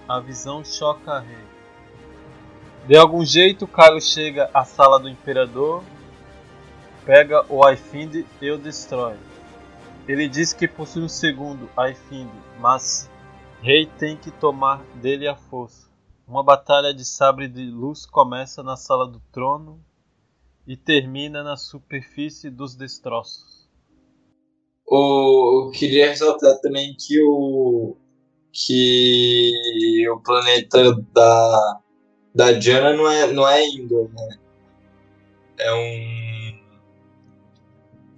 A visão choca a Rei. De algum jeito, Kylo chega à sala do Imperador, pega o Aifind e o destrói. Ele diz que possui um segundo Aifind, mas Rei tem que tomar dele a força. Uma batalha de sabre de luz começa na sala do trono e termina na superfície dos destroços. O, queria ressaltar também que o, que o planeta da, da Diana não é, não é Indor, né? É um.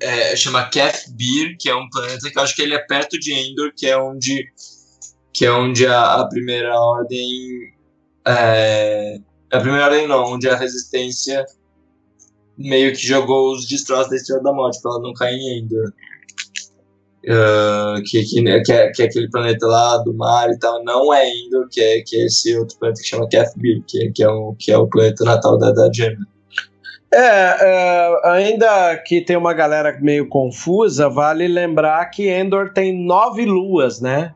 É, chama Kefbir, que é um planeta que eu acho que ele é perto de Endor, que é onde, que é onde a, a primeira ordem. É, a primeira ordem não, onde a resistência meio que jogou os destroços da Estrela da Morte para ela não cair em Endor. Uh, que, que, que, é, que é aquele planeta lá do mar e tal, não é Endor, que é, que é esse outro planeta que chama Cathbir, que, que, é o, que é o planeta natal da, da Gemma. É, é, ainda que tem uma galera meio confusa, vale lembrar que Endor tem nove luas, né?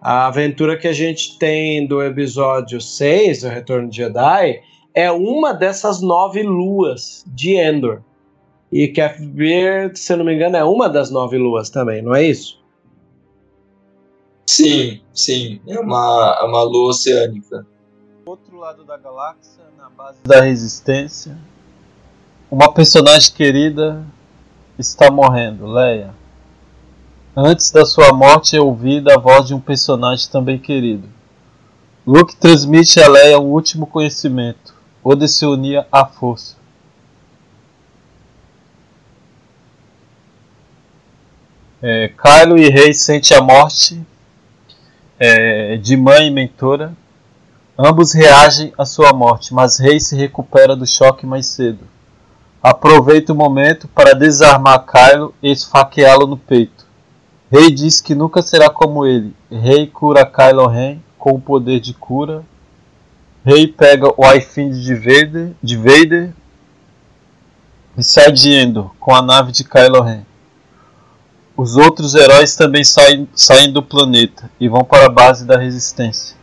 A aventura que a gente tem do episódio 6, O Retorno de Jedi, é uma dessas nove luas de Endor. E Kefbir, se eu não me engano, é uma das nove luas também, não é isso? Sim, sim. É uma, é uma lua oceânica. Outro lado da galáxia, na base da resistência, uma personagem querida está morrendo, Leia. Antes da sua morte é ouvida a voz de um personagem também querido. Luke transmite a Leia o último conhecimento, o de se unir à força. É, Kylo e Rey sente a morte é, de mãe e mentora. Ambos reagem à sua morte, mas Rey se recupera do choque mais cedo. Aproveita o momento para desarmar Kylo e esfaqueá-lo no peito. Rey diz que nunca será como ele. Rey cura Kylo Ren com o poder de cura. Rey pega o Ifind de Vader, de Vader e sai de Endor com a nave de Kylo Ren. Os outros heróis também saem, saem do planeta e vão para a base da resistência.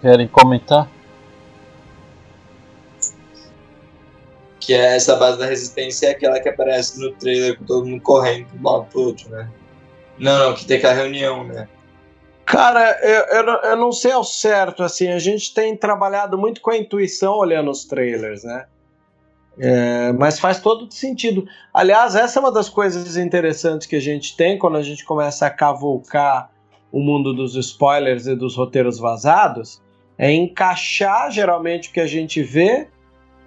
Querem comentar? Que é essa base da resistência é aquela que aparece no trailer com todo mundo correndo de um lado pro outro, né? Não, não, que tem aquela reunião, né? Cara, eu, eu, eu não sei ao certo, assim, a gente tem trabalhado muito com a intuição olhando os trailers, né? É, mas faz todo sentido. Aliás, essa é uma das coisas interessantes que a gente tem quando a gente começa a cavucar o mundo dos spoilers e dos roteiros vazados, é encaixar geralmente o que a gente vê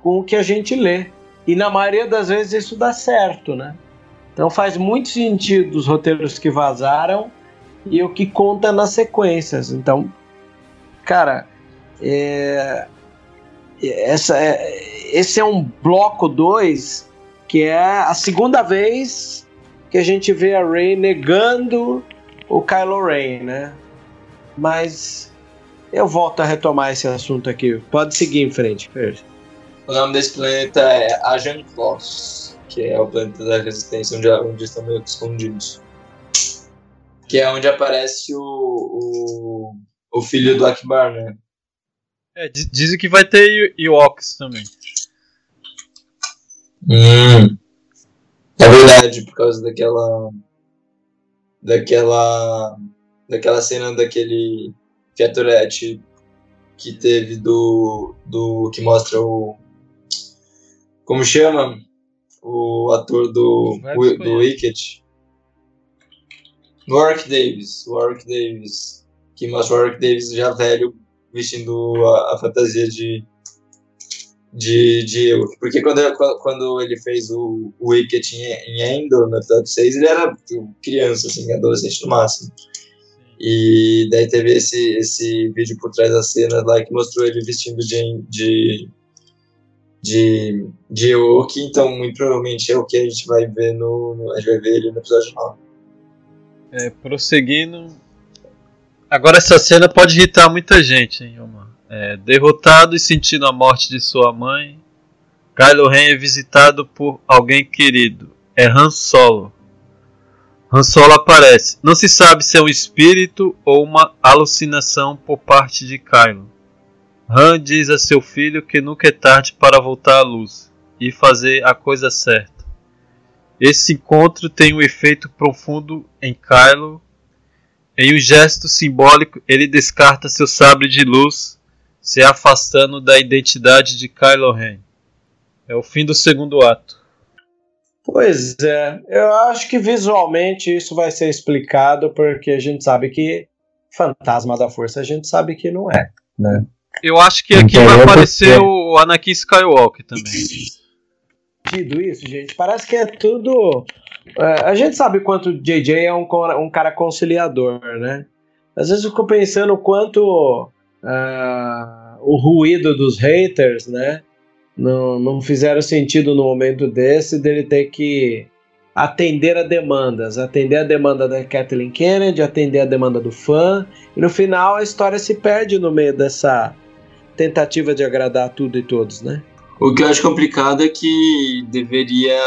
com o que a gente lê. E na maioria das vezes isso dá certo, né? Então faz muito sentido os roteiros que vazaram e o que conta nas sequências. Então, cara, é, essa é, esse é um bloco 2 que é a segunda vez que a gente vê a Rey negando o Kylo Ren, né? Mas eu volto a retomar esse assunto aqui. Pode seguir em frente, Fer. O nome desse planeta é Ajan Kloss, que é o planeta da resistência onde, onde estão meio escondidos. Que é onde aparece o, o, o filho do Akbar, né? É, dizem que vai ter Ewoks também. Hum. É verdade, por causa daquela. Daquela. Daquela cena daquele featurette que teve do. do. que mostra o. Como chama? O ator do. do Wicked. Warwick Davis. Warwick Davis. Que mostra o Warwick Davis já velho vestindo a, a fantasia de, de, de. Porque quando, quando ele fez o, o Wicket em, em Endor, no episódio 6, ele era tipo, criança, assim, adolescente no máximo. E daí teve esse, esse vídeo por trás da cena lá que mostrou ele vestindo de, de, de, de Ewoki, então muito provavelmente é o que a gente vai ver no, no a gente vai ver ele no episódio 9. É, prosseguindo, Agora essa cena pode irritar muita gente, hein, Omar? É, derrotado e sentindo a morte de sua mãe, Kylo Ren é visitado por alguém querido. É Han Solo. Han Solo aparece. Não se sabe se é um espírito ou uma alucinação por parte de Kylo. Han diz a seu filho que nunca é tarde para voltar à luz e fazer a coisa certa. Esse encontro tem um efeito profundo em Kylo em um gesto simbólico, ele descarta seu sabre de luz, se afastando da identidade de Kylo Ren. É o fim do segundo ato. Pois é, eu acho que visualmente isso vai ser explicado porque a gente sabe que Fantasma da Força a gente sabe que não é, né? Eu acho que aqui vai aparecer o Anakin Skywalker também. Tido isso, gente. Parece que é tudo é, a gente sabe quanto o JJ é um, um cara conciliador, né? Às vezes eu fico pensando o quanto uh, o ruído dos haters, né? Não, não fizeram sentido no momento desse dele ter que atender a demandas, atender a demanda da Kathleen Kennedy, atender a demanda do fã, e no final a história se perde no meio dessa tentativa de agradar tudo e todos, né? O que eu acho complicado é que deveria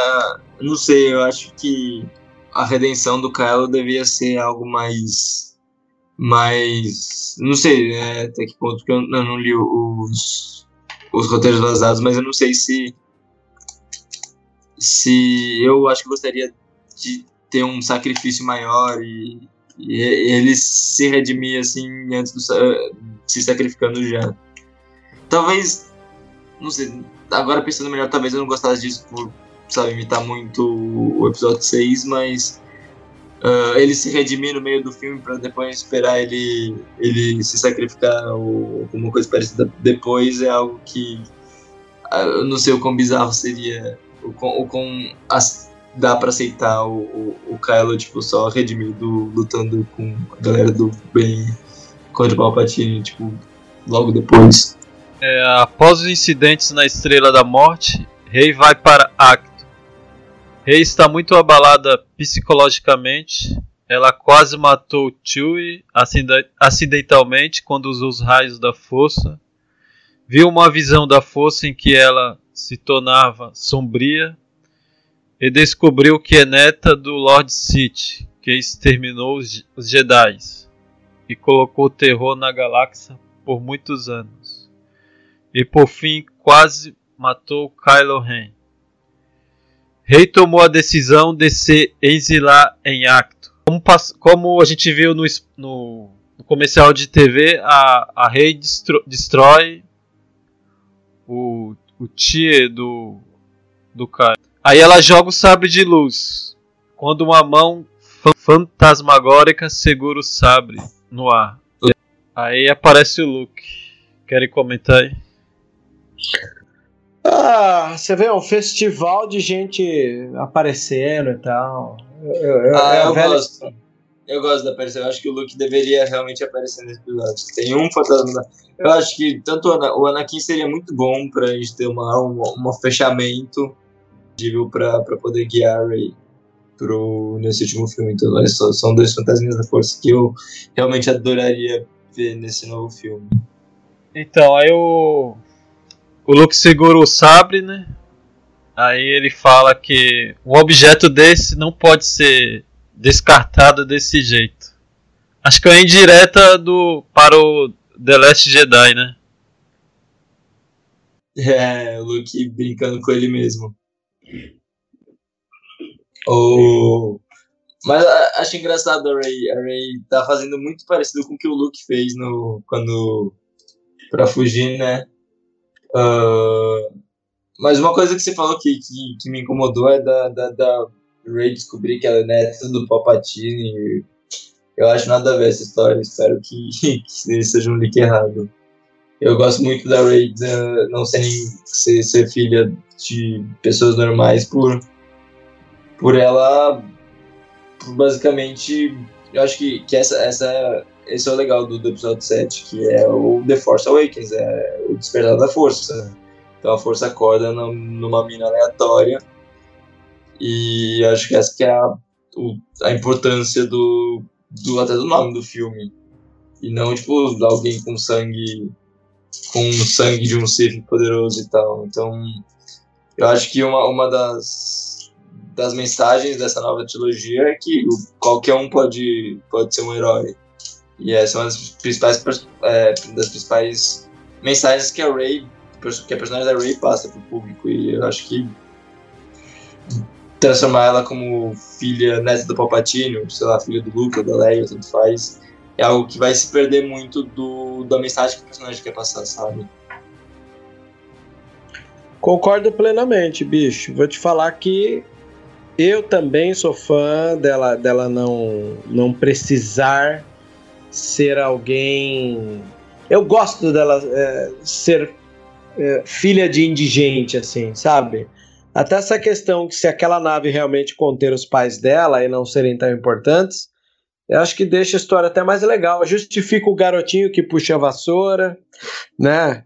não sei, eu acho que a redenção do Kylo devia ser algo mais. mais. Não sei né, até que ponto, porque eu não, não li os, os roteiros vazados, mas eu não sei se. Se eu acho que gostaria de ter um sacrifício maior e, e ele se redimir assim antes do, se sacrificando já. Talvez, não sei, agora pensando melhor, talvez eu não gostasse disso por sabe, imitar muito o episódio 6, mas uh, ele se redimir no meio do filme para depois esperar ele, ele se sacrificar ou alguma coisa parecida depois é algo que uh, eu não sei o quão bizarro seria, o quão, o as, dá para aceitar o, o, o Kylo tipo, só redimido lutando com a galera do bem contra o Palpatine, tipo, logo depois. É, após os incidentes na Estrela da Morte, Rey vai para Acto Rei está muito abalada psicologicamente. Ela quase matou Chewie acidentalmente quando usou os raios da força. Viu uma visão da força em que ela se tornava sombria e descobriu que é neta do Lord Sith, que exterminou os Jedi e colocou terror na galáxia por muitos anos. E por fim quase matou Kylo Ren. Rei tomou a decisão de se exilar em Acto. Como, como a gente viu no, no, no, comercial de TV, a, a Rei destro, destrói o, o Tie do do cara. Aí ela joga o sabre de luz. Quando uma mão fantasmagórica segura o sabre no ar. Aí aparece o Luke. Querem comentar aí? Ah, você vê um festival de gente aparecendo e tal. Eu, eu, ah, eu, eu gosto. Eu gosto da aparição. Eu acho que o Luke deveria realmente aparecer nesse episódio. Tem um fantasma. Eu acho que tanto o Anakin seria muito bom pra gente ter uma, um, um fechamento para pra poder guiar a Rey pro, nesse último filme. Então, são dois fantasminhas da força que eu realmente adoraria ver nesse novo filme. Então, aí o. O Luke segura o sabre, né? Aí ele fala que um objeto desse não pode ser descartado desse jeito. Acho que é indireta do, para o The Last Jedi, né? É, o Luke brincando com ele mesmo. O... Mas acho engraçado a Ray. A Ray tá fazendo muito parecido com o que o Luke fez no, quando. pra fugir, né? Uh, mas uma coisa que você falou que, que, que me incomodou é da, da, da Ray descobrir que ela é neta do Palpatine. Eu acho nada a ver essa história. Espero que, que seja um leak errado. Eu gosto muito da Ray não ser, ser, ser filha de pessoas normais por, por ela basicamente eu acho que, que essa, essa, esse é o legal do, do episódio 7, que é o The Force Awakens, é o despertar da força. Então a força acorda numa mina aleatória e acho que essa que é a, o, a importância do, do até do nome do filme. E não, tipo, alguém com sangue com sangue de um Sith poderoso e tal. Então, eu acho que uma, uma das, das mensagens dessa nova trilogia é que qualquer um pode, pode ser um herói. E essa é uma das principais, é, das principais mensagens que a Rey, que a personagem da Rey passa para o público. E eu acho que transformar ela como filha neta do Palpatine, sei lá, filha do Luke, da Leia, tanto faz, é algo que vai se perder muito do, da mensagem que o personagem quer passar, sabe? Concordo plenamente, bicho. Vou te falar que eu também sou fã dela, dela não, não precisar ser alguém. Eu gosto dela é, ser é, filha de indigente, assim, sabe? Até essa questão que se aquela nave realmente conter os pais dela e não serem tão importantes, eu acho que deixa a história até mais legal. Justifica o garotinho que puxa a vassoura, né?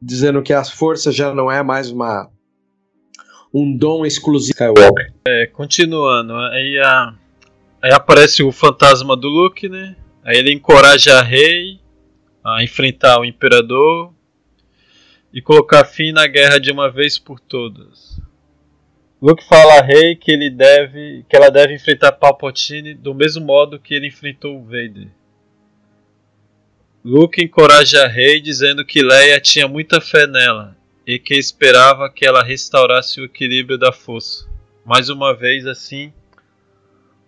Dizendo que as forças já não é mais uma um dom exclusivo Skywalker. É, continuando, aí, a, aí aparece o fantasma do Luke, né? Aí ele encoraja a Rey a enfrentar o Imperador e colocar fim na guerra de uma vez por todas. Luke fala a Rey que ele deve, que ela deve enfrentar Palpatine do mesmo modo que ele enfrentou o Vader. Luke encoraja a Rey dizendo que Leia tinha muita fé nela e que esperava que ela restaurasse o equilíbrio da força. Mais uma vez assim,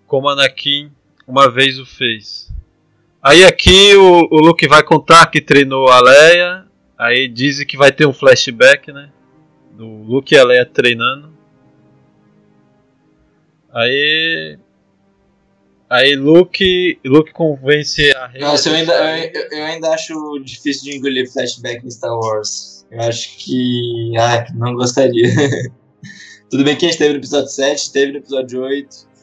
como Anakin uma vez o fez. Aí aqui o, o Luke vai contar que treinou a Leia, aí dizem que vai ter um flashback, né? Do Luke e a Leia treinando. Aí. Aí Luke, Luke convence a Rey. Nossa, eu ainda, eu, eu, ainda acho difícil de engolir flashback em Star Wars. Eu acho que. Ah, não gostaria. tudo bem que a gente teve no episódio 7, teve no episódio 8.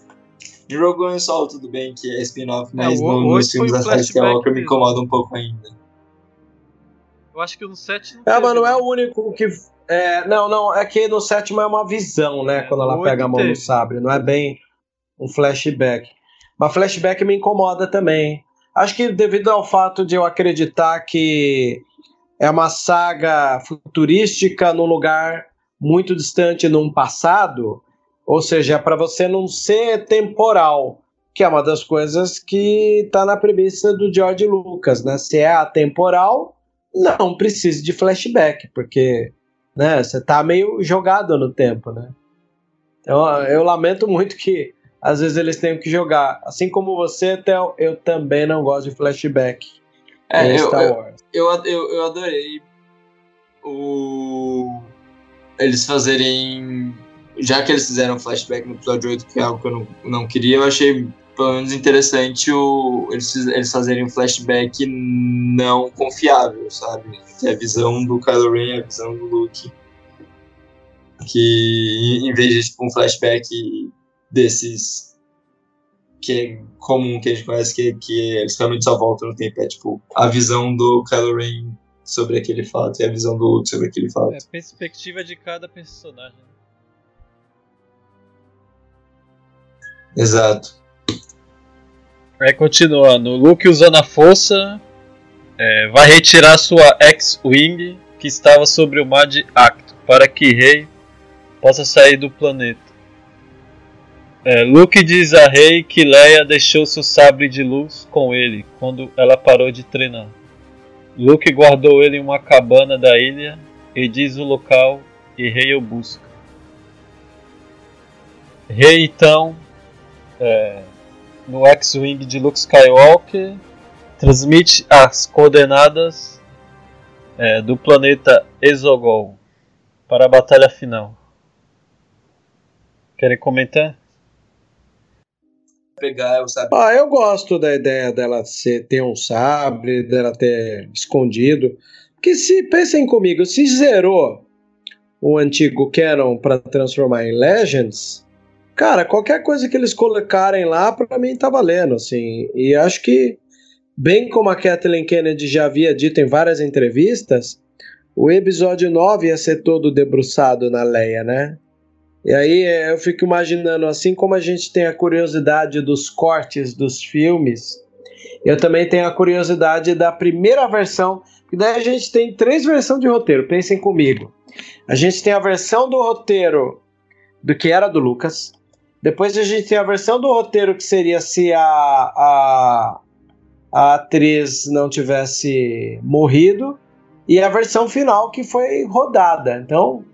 Em Rogue One Solo, tudo bem que é spin-off, é, mas é, no, nos filmes da série Skywalker me incomoda um pouco ainda. Eu acho que no 7 não É, mas não é o único que é, não, não, é que no sétimo é uma visão, né? É, quando ela pega a mão no sabre, não é bem um flashback. Mas flashback me incomoda também. Acho que devido ao fato de eu acreditar que é uma saga futurística num lugar muito distante num passado, ou seja, para você não ser temporal, que é uma das coisas que está na premissa do George Lucas, né? Se é atemporal, não precisa de flashback, porque né? Você tá meio jogado no tempo, né? Então eu lamento muito que às vezes eles tenham que jogar. Assim como você, Theo, eu também não gosto de flashback. É, eu, eu, eu, eu, adorei o eles fazerem já que eles fizeram flashback no episódio 8, que é algo que eu não, não queria, eu achei pelo menos interessante o, eles, eles fazerem um flashback não confiável, sabe? Que é a visão do Kylo Ren, a visão do Luke. Que em vez de tipo, um flashback desses que é comum que a gente conhece, que, que eles realmente só voltam no tempo, é tipo a visão do Kylo Ren sobre aquele fato e a visão do Luke sobre aquele fato. É a perspectiva de cada personagem. Exato. Aí continuando, Luke usando a força é, vai retirar sua X-Wing que estava sobre o mar de Acto para que Rey possa sair do planeta. É, Luke diz a Rey que Leia deixou seu sabre de luz com ele quando ela parou de treinar. Luke guardou ele em uma cabana da ilha e diz o local e Rey o busca. Rey então é, no X-Wing de Luke Skywalker transmite as coordenadas é, do planeta Exogol para a batalha final. Querem comentar? Pegar o sabre. Ah, eu gosto da ideia dela ser, ter um sabre, dela ter escondido. Porque se pensem comigo, se zerou o antigo Canon para transformar em Legends, cara, qualquer coisa que eles colocarem lá, para mim tá valendo, assim. E acho que, bem como a Kathleen Kennedy já havia dito em várias entrevistas, o episódio 9 ia ser todo debruçado na Leia, né? E aí é, eu fico imaginando, assim como a gente tem a curiosidade dos cortes dos filmes, eu também tenho a curiosidade da primeira versão, e daí a gente tem três versões de roteiro, pensem comigo. A gente tem a versão do roteiro do que era do Lucas, depois a gente tem a versão do roteiro que seria se a, a, a atriz não tivesse morrido, e a versão final que foi rodada. Então,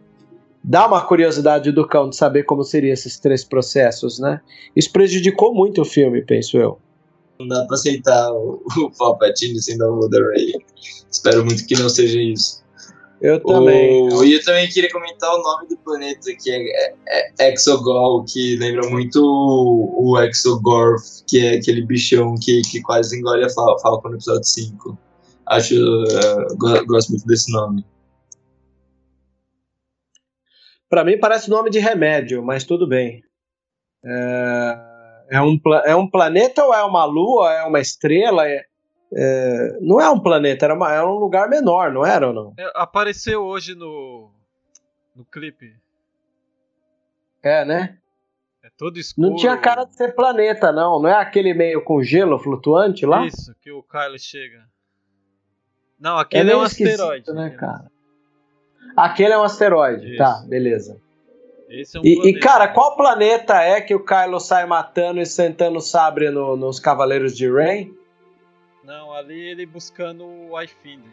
dá uma curiosidade do cão de saber como seriam esses três processos, né? Isso prejudicou muito o filme, penso eu. Não dá pra aceitar o, o Palpatine sendo o da Rey. Espero muito que não seja isso. Eu também. O, e eu também queria comentar o nome do planeta, que é, é, é Exogol, que lembra muito o, o Exogorth, que é aquele bichão que, que quase engole a Fal Falcon no episódio 5. Acho. Uh, gosto muito desse nome. Para mim parece nome de remédio, mas tudo bem. É, é, um, é um planeta ou é uma lua? É uma estrela? É, é, não é um planeta, era, uma, era um lugar menor, não era ou não? É, apareceu hoje no, no clipe. É, né? É todo escuro. Não tinha cara de ser planeta, não. Não é aquele meio com gelo flutuante lá? Isso, que o Kylo chega. Não, aquele é, é um asteroide. né, cara? Aquele é um asteroide. Isso. Tá, beleza. Esse é um E, e, cara, qual planeta é que o Kylo sai matando e sentando sabre no- nos Cavaleiros de Rain? Não, ali ele buscando o iFinder.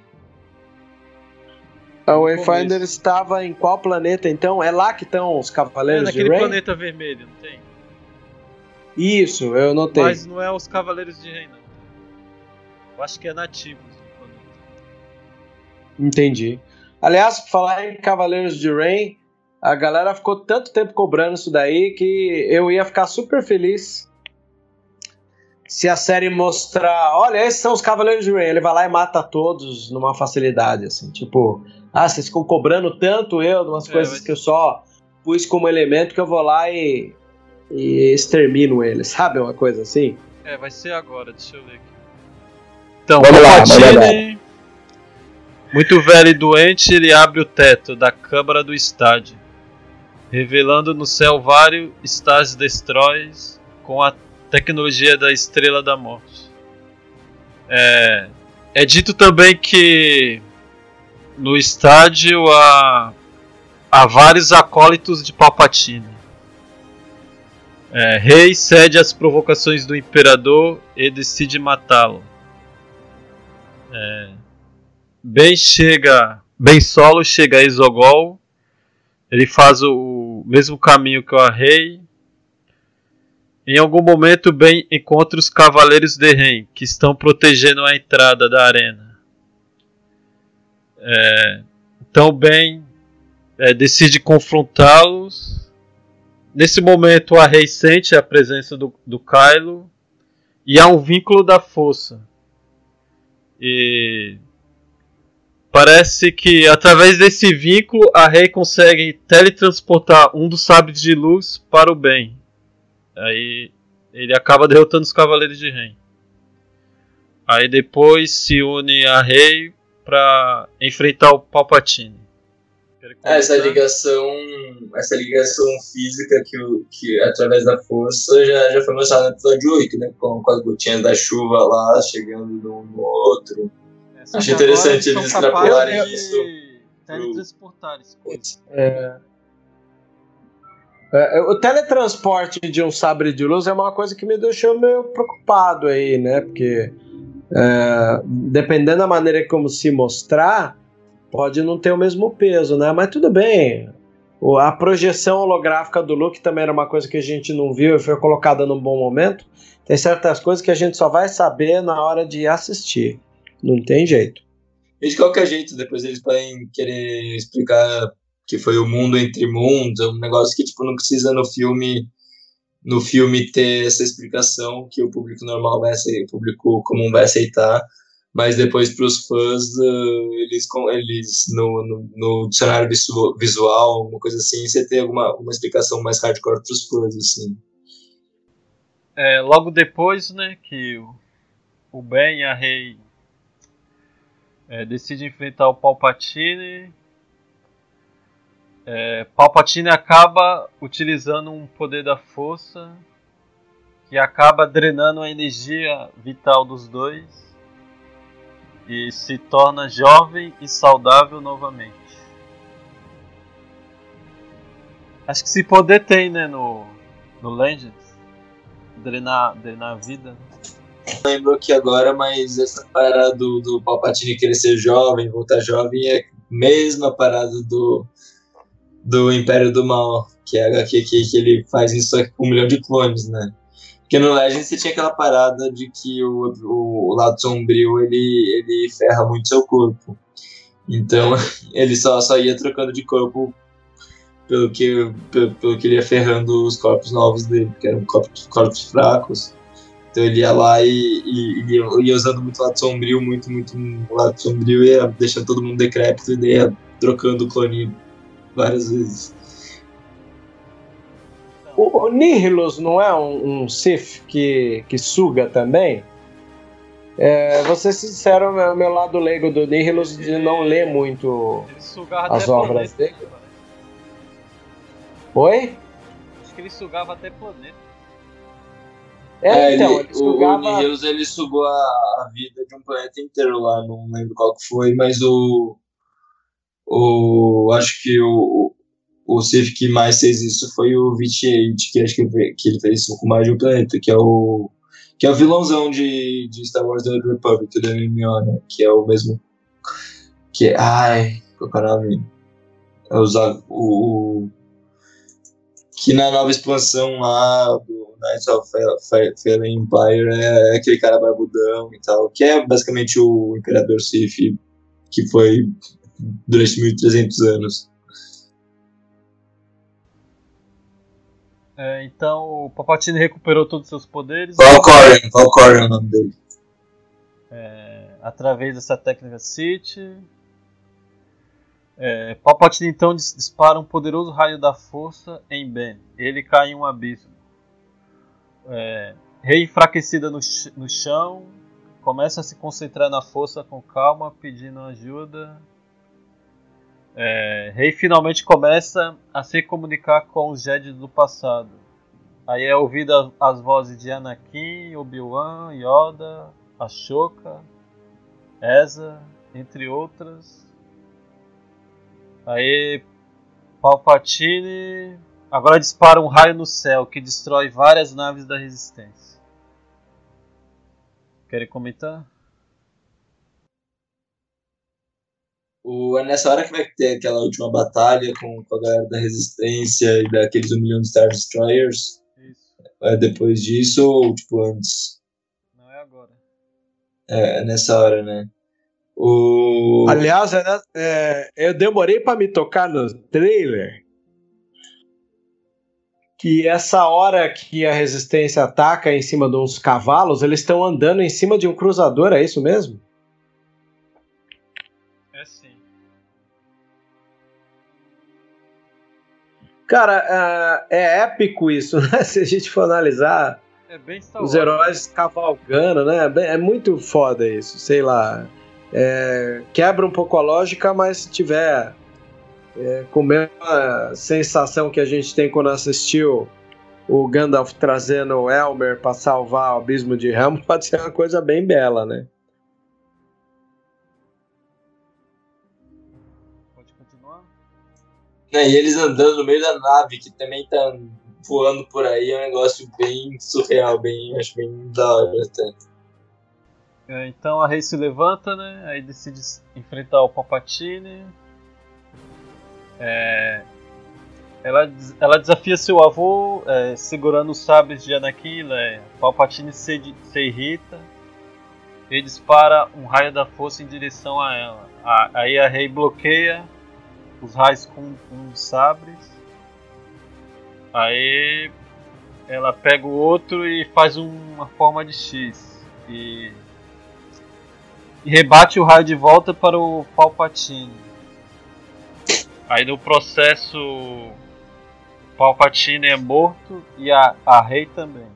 O No Wayfinder estava em qual planeta, então? É lá que estão os É Cavaleiros de naquele Rain? planeta vermelho, não tem? Isso, eu notei. Mas não é os Cavaleiros de Rei, não. Eu acho que é nativos do planeta. Entendi. Aliás, por falar em Cavaleiros de Rain, a galera ficou tanto tempo cobrando isso daí que eu ia ficar super feliz se a série mostrar, olha, esses são os Cavaleiros de Rain, ele vai lá e mata todos numa facilidade, assim, tipo, ah, vocês ficam cobrando tanto eu de umas É, coisas mas- que eu só pus como elemento que eu vou lá e, e extermino eles, sabe? Uma coisa assim. É, vai ser agora, deixa eu ler aqui. Então, Vamos lá, Palpatine, muito velho e doente, ele abre o teto da câmara do estádio, revelando no céu vários Stars Destroyers com a tecnologia da Estrela da Morte. É, é dito também que no estádio há, há vários acólitos de Palpatine. É, Rei cede às provocações do Imperador e decide matá-lo. É, Ben chega, Ben Solo chega a Isogol. Ele faz o, o mesmo caminho que o Rei. Em algum momento, Ben encontra os Cavaleiros de Ren, que estão protegendo a entrada da arena. É, então Ben é, decide confrontá-los nesse momento a Rei sente a presença do, do Kylo e há um vínculo da força. E parece que através desse vínculo a Rei consegue teletransportar um dos sábios de luz para o bem. Aí ele acaba derrotando os Cavaleiros de Ren. Aí depois se une a Rei para enfrentar o Palpatine. Essa ligação, essa ligação física que, que através da força já, já foi mostrada no episódio 8, né? Com, com as gotinhas da chuva lá chegando de um no outro. É, Acho interessante eles extrapolarem isso. Teletransportar é. É, o teletransporte de um sabre de luz é uma coisa que me deixou meio preocupado aí, né? Porque é, dependendo da maneira como se mostrar, pode não ter o mesmo peso, né? Mas tudo bem. A projeção holográfica do Luke também era uma coisa que a gente não viu e foi colocada num bom momento. Tem certas coisas que a gente só vai saber na hora de assistir. Não tem jeito. E de qualquer jeito, depois eles podem querer explicar que foi o mundo entre mundos, é um negócio que tipo não precisa no filme no filme ter essa explicação que o público normal vai aceitar, o público comum vai aceitar, mas depois para os fãs uh, eles eles no, no, no, dicionário visual, uma coisa assim, você tem alguma uma explicação mais hardcore para os fãs assim. É, logo depois, né, que o, o Ben e a Rei é, decidem enfrentar o Palpatine é, Palpatine acaba utilizando um poder da força que acaba drenando a energia vital dos dois e se torna jovem e saudável novamente. Acho que esse poder tem, né, no, no Legends. Drenar, drenar a vida. Não lembro aqui agora, mas essa parada do, do Palpatine querer ser jovem, voltar jovem, é a mesma parada do, do Império do Mal, que é a HQ que, que ele faz isso com um milhão de clones, né? Porque no Legends você tinha aquela parada de que o, o, o lado sombrio ele, ele ferra muito seu corpo. Então ele só, só ia trocando de corpo pelo que, pelo, pelo que ele ia ferrando os corpos novos dele, que eram corpos, corpos fracos. Então ele ia lá e, e, e ia, ia, usando muito lado sombrio, muito, muito lado sombrio, ia deixando todo mundo decrépito e ia trocando o clone várias vezes. O, o Nihilus não é um, um Sith que, que suga também? É, vou ser sincero, meu, meu lado leigo do Nihilus de não ler muito as obras planeta, dele. Oi? Acho que ele sugava até planeta. É, é então, ele, ele sugava... o, Nihilus ele sugou a, a, vida de um planeta inteiro lá, não lembro qual que foi, mas o o, acho que o, o Sith que mais fez isso foi o VT8, que acho que, que ele fez isso com mais de um planeta, que é o que é o vilãozão de, de Star Wars The Republic, do MMO, né? Que é o mesmo. Que é. Ai, qual é o nome? É o, o, que na nova expansão lá do Knights of Fallen Empire é, é aquele cara barbudão e tal, que é basicamente o Imperador Sith que foi durante 1300 anos. É, então o Palpatine recuperou todos os seus poderes. Valkorion, Valkorion é o nome dele. É, através dessa técnica Sith. É, Palpatine então dispara um poderoso raio da força em Ben. Ele cai em um abismo. É, Rei enfraquecida no, no chão, começa a se concentrar na força com calma, pedindo ajuda é, Rei finalmente começa a se comunicar com os Jedi do passado. Aí é ouvida as vozes de Anakin, Obi-Wan, Yoda, Ashoka, Ezra, entre outras. Aí Palpatine agora dispara um raio no céu que destrói várias naves da Resistência. Querem comentar? O, é nessa hora que vai ter aquela última batalha com, com a galera da Resistência e daqueles um milhão de Star Destroyers. Isso. É depois disso ou tipo antes? Não é agora. É, é nessa hora, né? O... Aliás, é, é, eu demorei para me tocar no trailer. que essa hora que a resistência ataca em cima de uns cavalos, eles estão andando em cima de um cruzador, é isso mesmo? Cara, é, é épico isso, né? Se a gente for analisar É os heróis cavalgando, né? É É muito foda isso, sei lá. É, quebra um pouco a lógica, mas se tiver é, com a mesma sensação que a gente tem quando assistiu o Gandalf trazendo o Elmer para salvar o abismo de Helm, pode ser uma coisa bem bela, né? Né, e eles andando no meio da nave, que também tá voando por aí, é um negócio bem surreal, bem, acho bem da hora até. É, então a Rey se levanta, né? Aí decide enfrentar o Palpatine. É, ela, ela desafia seu avô é, segurando os sabres de Anakin Leia. Palpatine se, se irrita e dispara um raio da força em direção a ela. A- aí a Rey bloqueia os raios com, com os sabres. Aí ela pega o outro e faz um- uma forma de X. E e rebate o raio de volta para o Palpatine. Aí no processo, Palpatine é morto e a, a Rey também.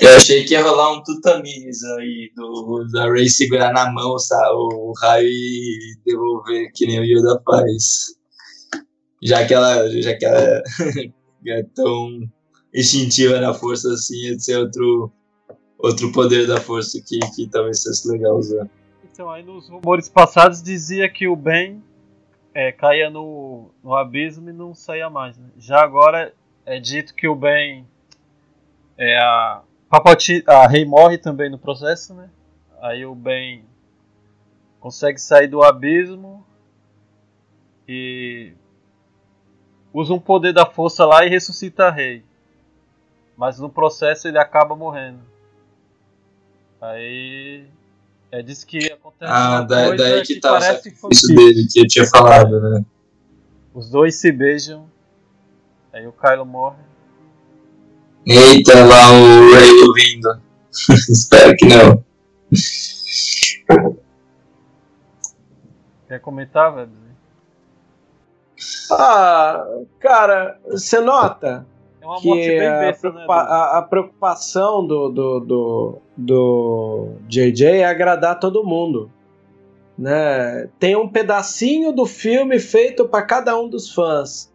Eu achei que ia rolar um tutaminis aí, do, da Ray segurar na mão sa- o raio e devolver, que nem o Yoda faz. Já que ela, já que ela é tão instintiva na força assim, ia ser outro, outro poder da força que, que talvez fosse legal usar. Então aí nos rumores passados dizia que o Ben é, caía no, no abismo e não saía mais. né? Já agora é dito que o Ben é a A Rey morre também no processo, né? Aí o Ben consegue sair do abismo e usa um poder da força lá e ressuscita a Rey. Mas no processo ele acaba morrendo. Aí é diz que acontece Ah, uma da, coisa daí que tá o parece sacrifício infantil. dele que eu tinha falado, né? Os dois se beijam. Aí o Kylo morre. Eita, lá o Ray ouvindo. Espero que não. Quer comentar, velho? Ah, cara, você nota É uma morte que bem a, besta, né? a- a preocupação do, do, do, do JJ é agradar todo mundo. Né? Tem um pedacinho do filme feito para cada um dos fãs.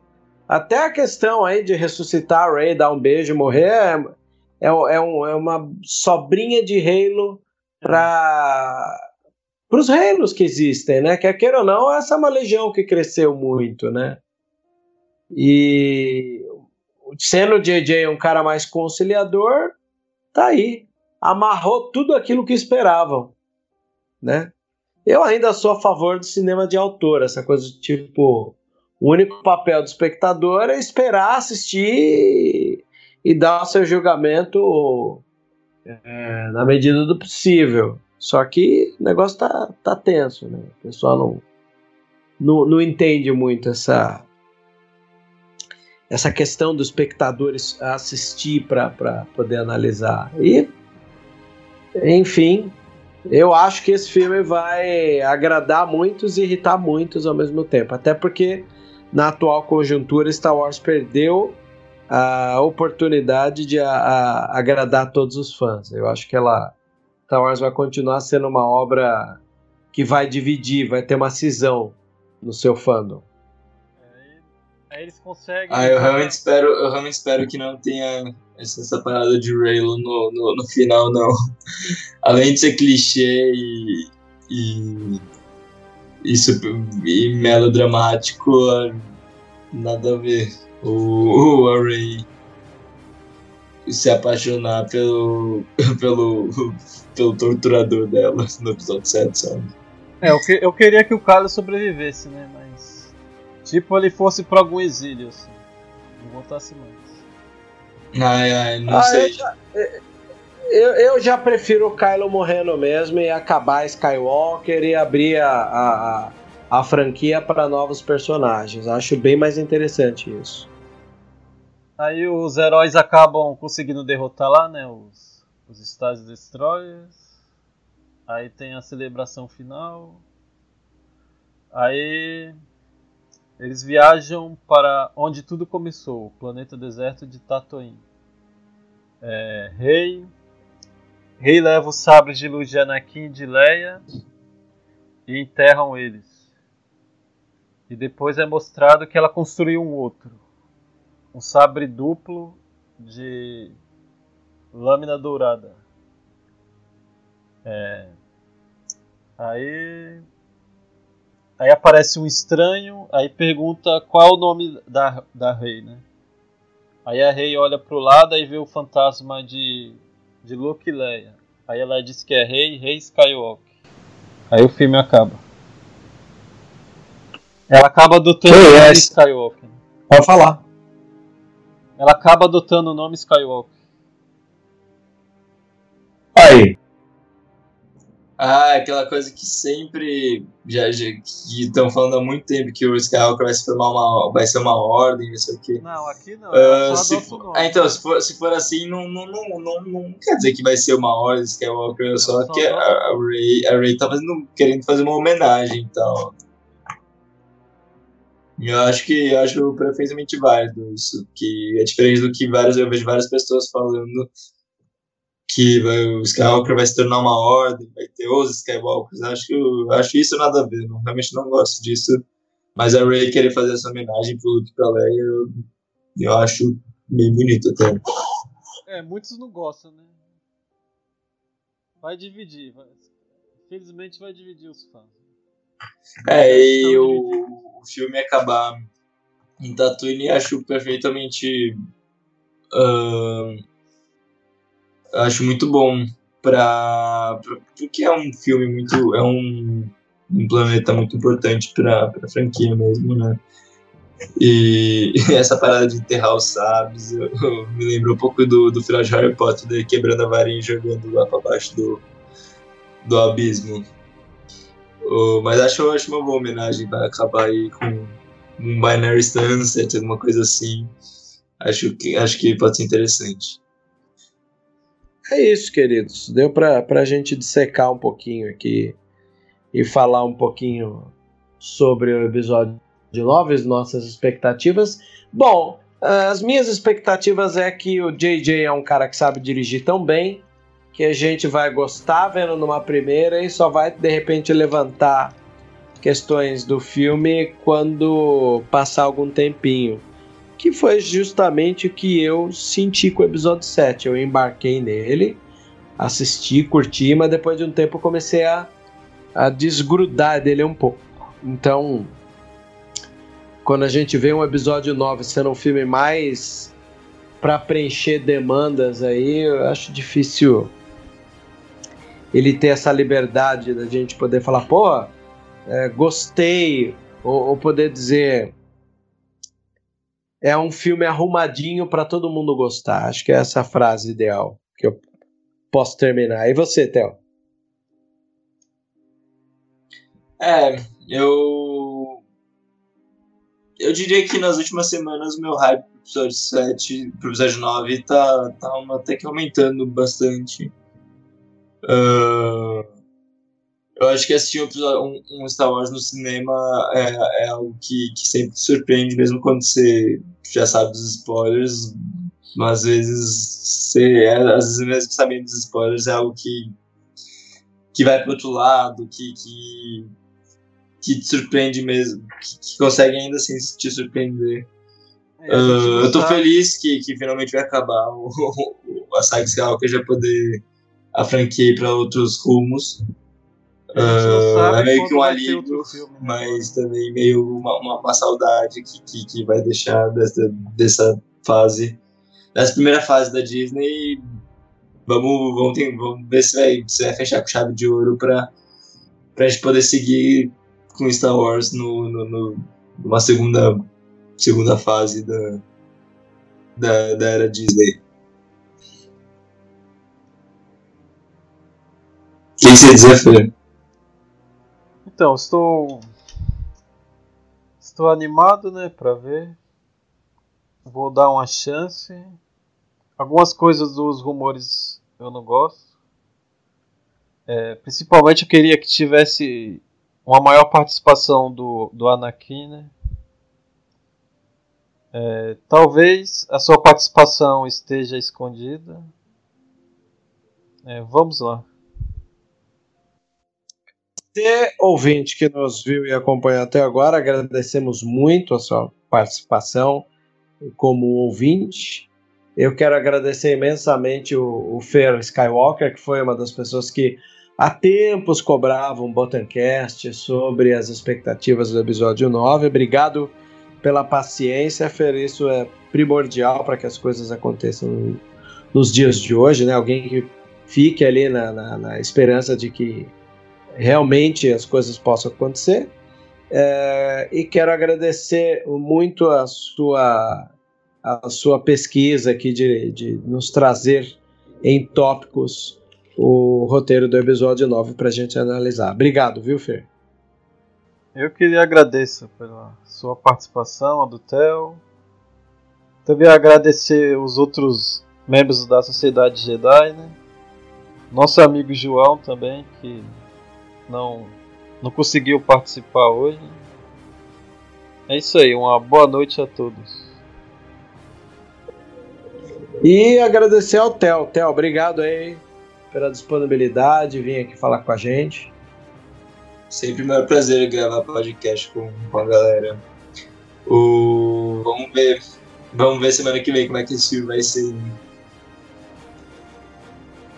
Até a questão aí de ressuscitar a Rey, dar um beijo e morrer é, é, é um- é uma sobrinha de Halo para os Halos que existem, né? Quer queira ou não, essa é uma legião que cresceu muito, né? E sendo o JJ um cara mais conciliador, tá aí. Amarrou tudo aquilo que esperavam, né? Eu ainda sou a favor do cinema de autor, essa coisa de tipo, o único papel do espectador é esperar, assistir e dar o seu julgamento é, na medida do possível. Só que o negócio tá, tá tenso, né? O pessoal não, não, não entende muito essa, essa questão dos espectadores assistir para poder analisar. E, enfim, eu acho que esse filme vai agradar muitos e irritar muitos ao mesmo tempo. Até porque, na atual conjuntura, Star Wars perdeu a oportunidade de a- a- agradar todos os fãs. Eu acho que ela, Star Wars vai continuar sendo uma obra que vai dividir, vai ter uma cisão no seu fandom. Aí, aí eles conseguem. Ah, eu realmente espero, eu realmente espero que não tenha essa, essa parada de Raylo no, no, no final, não. Além de ser clichê e. e. super, e melodramático, nada a ver. O, o Ray se apaixonar pelo, pelo, pelo torturador dela no episódio 7, sabe? É, eu, que- eu queria que o Kylo sobrevivesse, né? Mas. Tipo, ele fosse pra algum exílio, assim. Não voltasse mais. Ai, ai, não Ah, sei. Eu já, eu, eu já prefiro o Kylo morrendo mesmo e acabar Skywalker e abrir a, a, a, a franquia para novos personagens. Acho bem mais interessante isso. Aí os heróis acabam conseguindo derrotar lá, né? Os, os Stars Destroyers. Aí tem a celebração final. Aí eles viajam para onde tudo começou, o planeta deserto de Tatooine. É, Rei, Rei leva os sabres de luz de Anakin e de Leia e enterram eles. E depois é mostrado que ela construiu um outro, um sabre duplo de lâmina dourada. É, aí Aí aparece um estranho, aí pergunta qual é o nome da, da rei, né? Aí a rei olha pro lado e vê o fantasma de, de Luke e Leia. Aí ela diz que é rei, rei Skywalker. Aí o filme acaba. Ela acaba adotando o nome Skywalker. Pode falar. Ela acaba adotando o nome Skywalker. Aí. Ah, aquela coisa que sempre já, já que estão falando há muito tempo que o Skywalker vai se formar uma vai ser uma ordem, não sei o quê. Não, aqui não. Uh, se for, ah, então, se for, se for assim, não, não, não, não, não quer dizer que vai ser uma ordem Skywalker, só, só que a, a Rey, a Rey tá fazendo, querendo fazer uma homenagem, então. Eu acho que eu acho perfeitamente válido isso, que é diferente do que várias eu vejo várias pessoas falando que vai, o Skywalker vai se tornar uma ordem, vai ter os Skywalkers. Acho, acho isso nada a ver, não, realmente não gosto disso. Mas a Rey querer fazer essa homenagem pro Luke pra Leia, eu, eu acho bem bonito até. É, muitos não gostam, né? Vai dividir, vai. Infelizmente vai dividir os fãs. É, e o, o filme acabar em Tatooine acho perfeitamente uh, acho muito bom para porque é um filme muito é um, um planeta muito importante para a franquia mesmo, né? E essa parada de enterrar os eu, eu me lembro um pouco do, do final de Harry Potter, de quebrando a varinha e jogando lá para baixo do, do abismo. Oh, mas acho, acho uma boa homenagem para acabar aí com um Binary Sunset, alguma coisa assim. Acho que, acho que pode ser interessante. É isso, queridos. Deu para a gente dissecar um pouquinho aqui e falar um pouquinho sobre o episódio de 9, as nossas expectativas. Bom, as minhas expectativas é que o JJ é um cara que sabe dirigir tão bem que a gente vai gostar vendo numa primeira e só vai de repente levantar questões do filme quando passar algum tempinho que foi justamente o que eu senti com o episódio 7. Eu embarquei nele, assisti, curti, mas depois de um tempo eu comecei a, a desgrudar dele um pouco. Então, quando a gente vê um episódio 9 sendo um filme mais para preencher demandas aí, eu acho difícil ele ter essa liberdade da gente poder falar, pô, é, gostei, ou, ou poder dizer, é um filme arrumadinho para todo mundo gostar. Acho que é essa frase ideal que eu posso terminar. E você, Theo? É, eu. Eu diria que nas últimas semanas meu hype pro episódio 7, pro episódio 9 tá, tá uma, até que aumentando bastante. Uh, eu acho que assistir um, um, Star Wars no cinema é, é algo que, que sempre surpreende, mesmo quando você já sabe dos spoilers. Mas às vezes, você, é, às vezes mesmo sabendo dos spoilers é algo que, que vai para outro lado, que, que, que te surpreende mesmo, que, que consegue ainda assim te surpreender. É, uh, eu tô feliz que, que finalmente vai acabar o, o, a saga Skywalker já poder a franquia ir para outros rumos. Uh, é meio que um alívio, filme, né? mas também meio uma, uma, uma saudade que, que, que, vai deixar dessa, dessa fase, dessa primeira fase da Disney. Vamos, vamos, ter, vamos ver se vai, se vai fechar com chave de ouro para a gente poder seguir com Star Wars no, no, no, numa segunda, segunda fase da, da, da era Disney. O que você dizer, Fê? Então, estou. Estou animado, né, pra ver. vou dar uma chance. Algumas coisas dos rumores eu não gosto. É, principalmente eu queria que tivesse uma maior participação do, do Anakin, né? É, talvez a sua participação esteja escondida. É, vamos lá. Você, ouvinte que nos viu e acompanhou até agora, agradecemos muito a sua participação como ouvinte. Eu quero agradecer imensamente o, o Fer Skywalker, que foi uma das pessoas que há tempos cobrava um Botancast sobre as expectativas do episódio 9. Obrigado pela paciência, Fer. Isso é primordial para que as coisas aconteçam nos dias de hoje, né? Alguém que fique ali na, na, na esperança de que realmente as coisas possam acontecer. É, e quero agradecer muito a sua, a sua pesquisa aqui de, de nos trazer em tópicos o roteiro do episódio 9 para a gente analisar. Obrigado, viu, Fer? Eu queria agradecer pela sua participação, a do Theo. Também agradecer os outros membros da Sociedade Jedi, né? Nosso amigo João também, que não, não conseguiu participar hoje. É isso aí, uma boa noite a todos. E agradecer ao Theo. Theo, obrigado aí pela disponibilidade, vir aqui falar com a gente. Sempre um prazer gravar podcast com, com a galera. O... Vamos ver. Vamos ver semana que vem como é que esse filme vai ser.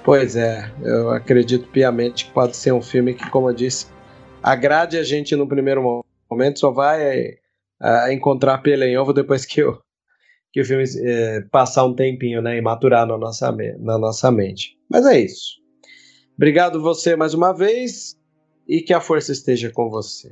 Pois é, eu acredito piamente que pode ser um filme que, como eu disse, agrade a gente no primeiro momento, só vai uh, encontrar pela em ovo depois que, eu, que o filme uh, passar um tempinho né, e maturar na nossa, na nossa mente. Mas é isso. Obrigado você mais uma vez e que a força esteja com você.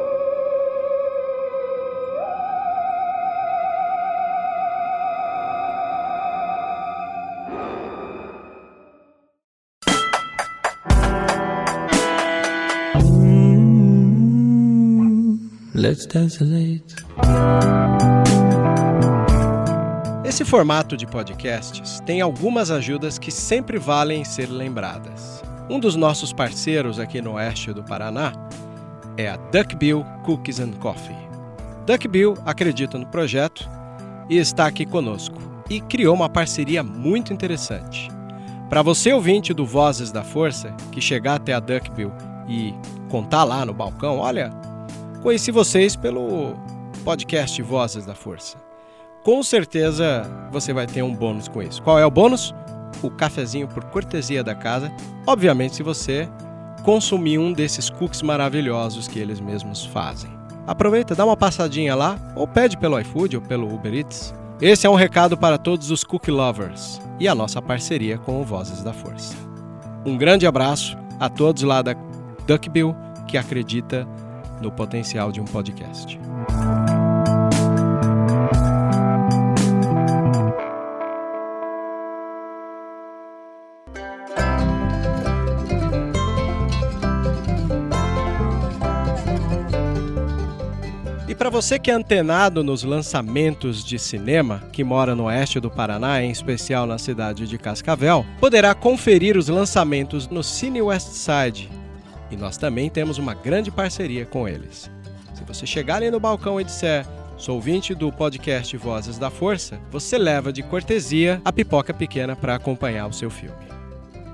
Let's Esse formato de podcasts tem algumas ajudas que sempre valem ser lembradas. Um dos nossos parceiros aqui no oeste do Paraná é a Duckbill Cookies and Coffee. Duckbill acredita no projeto e está aqui conosco e criou uma parceria muito interessante. Para você ouvinte do Vozes da Força, que chegar até a Duckbill e contar lá no balcão, olha, conheci vocês pelo podcast Vozes da Força. Com certeza você vai ter um bônus com isso. Qual é o bônus? o cafezinho por cortesia da casa, obviamente se você consumir um desses cookies maravilhosos que eles mesmos fazem. Aproveita, dá uma passadinha lá, ou pede pelo iFood ou pelo Uber Eats. Esse é um recado para todos os cookie lovers e a nossa parceria com o Vozes da Força. Um grande abraço a todos lá da Duckbill que acredita no potencial de um podcast. para você que é antenado nos lançamentos de cinema, que mora no oeste do Paraná, em especial na cidade de Cascavel, poderá conferir os lançamentos no Cine Westside. E nós também temos uma grande parceria com eles. Se você chegar ali no balcão e disser sou ouvinte do podcast Vozes da Força, você leva de cortesia a pipoca pequena para acompanhar o seu filme.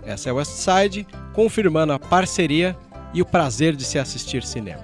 Essa é Westside, confirmando a parceria e o prazer de se assistir cinema.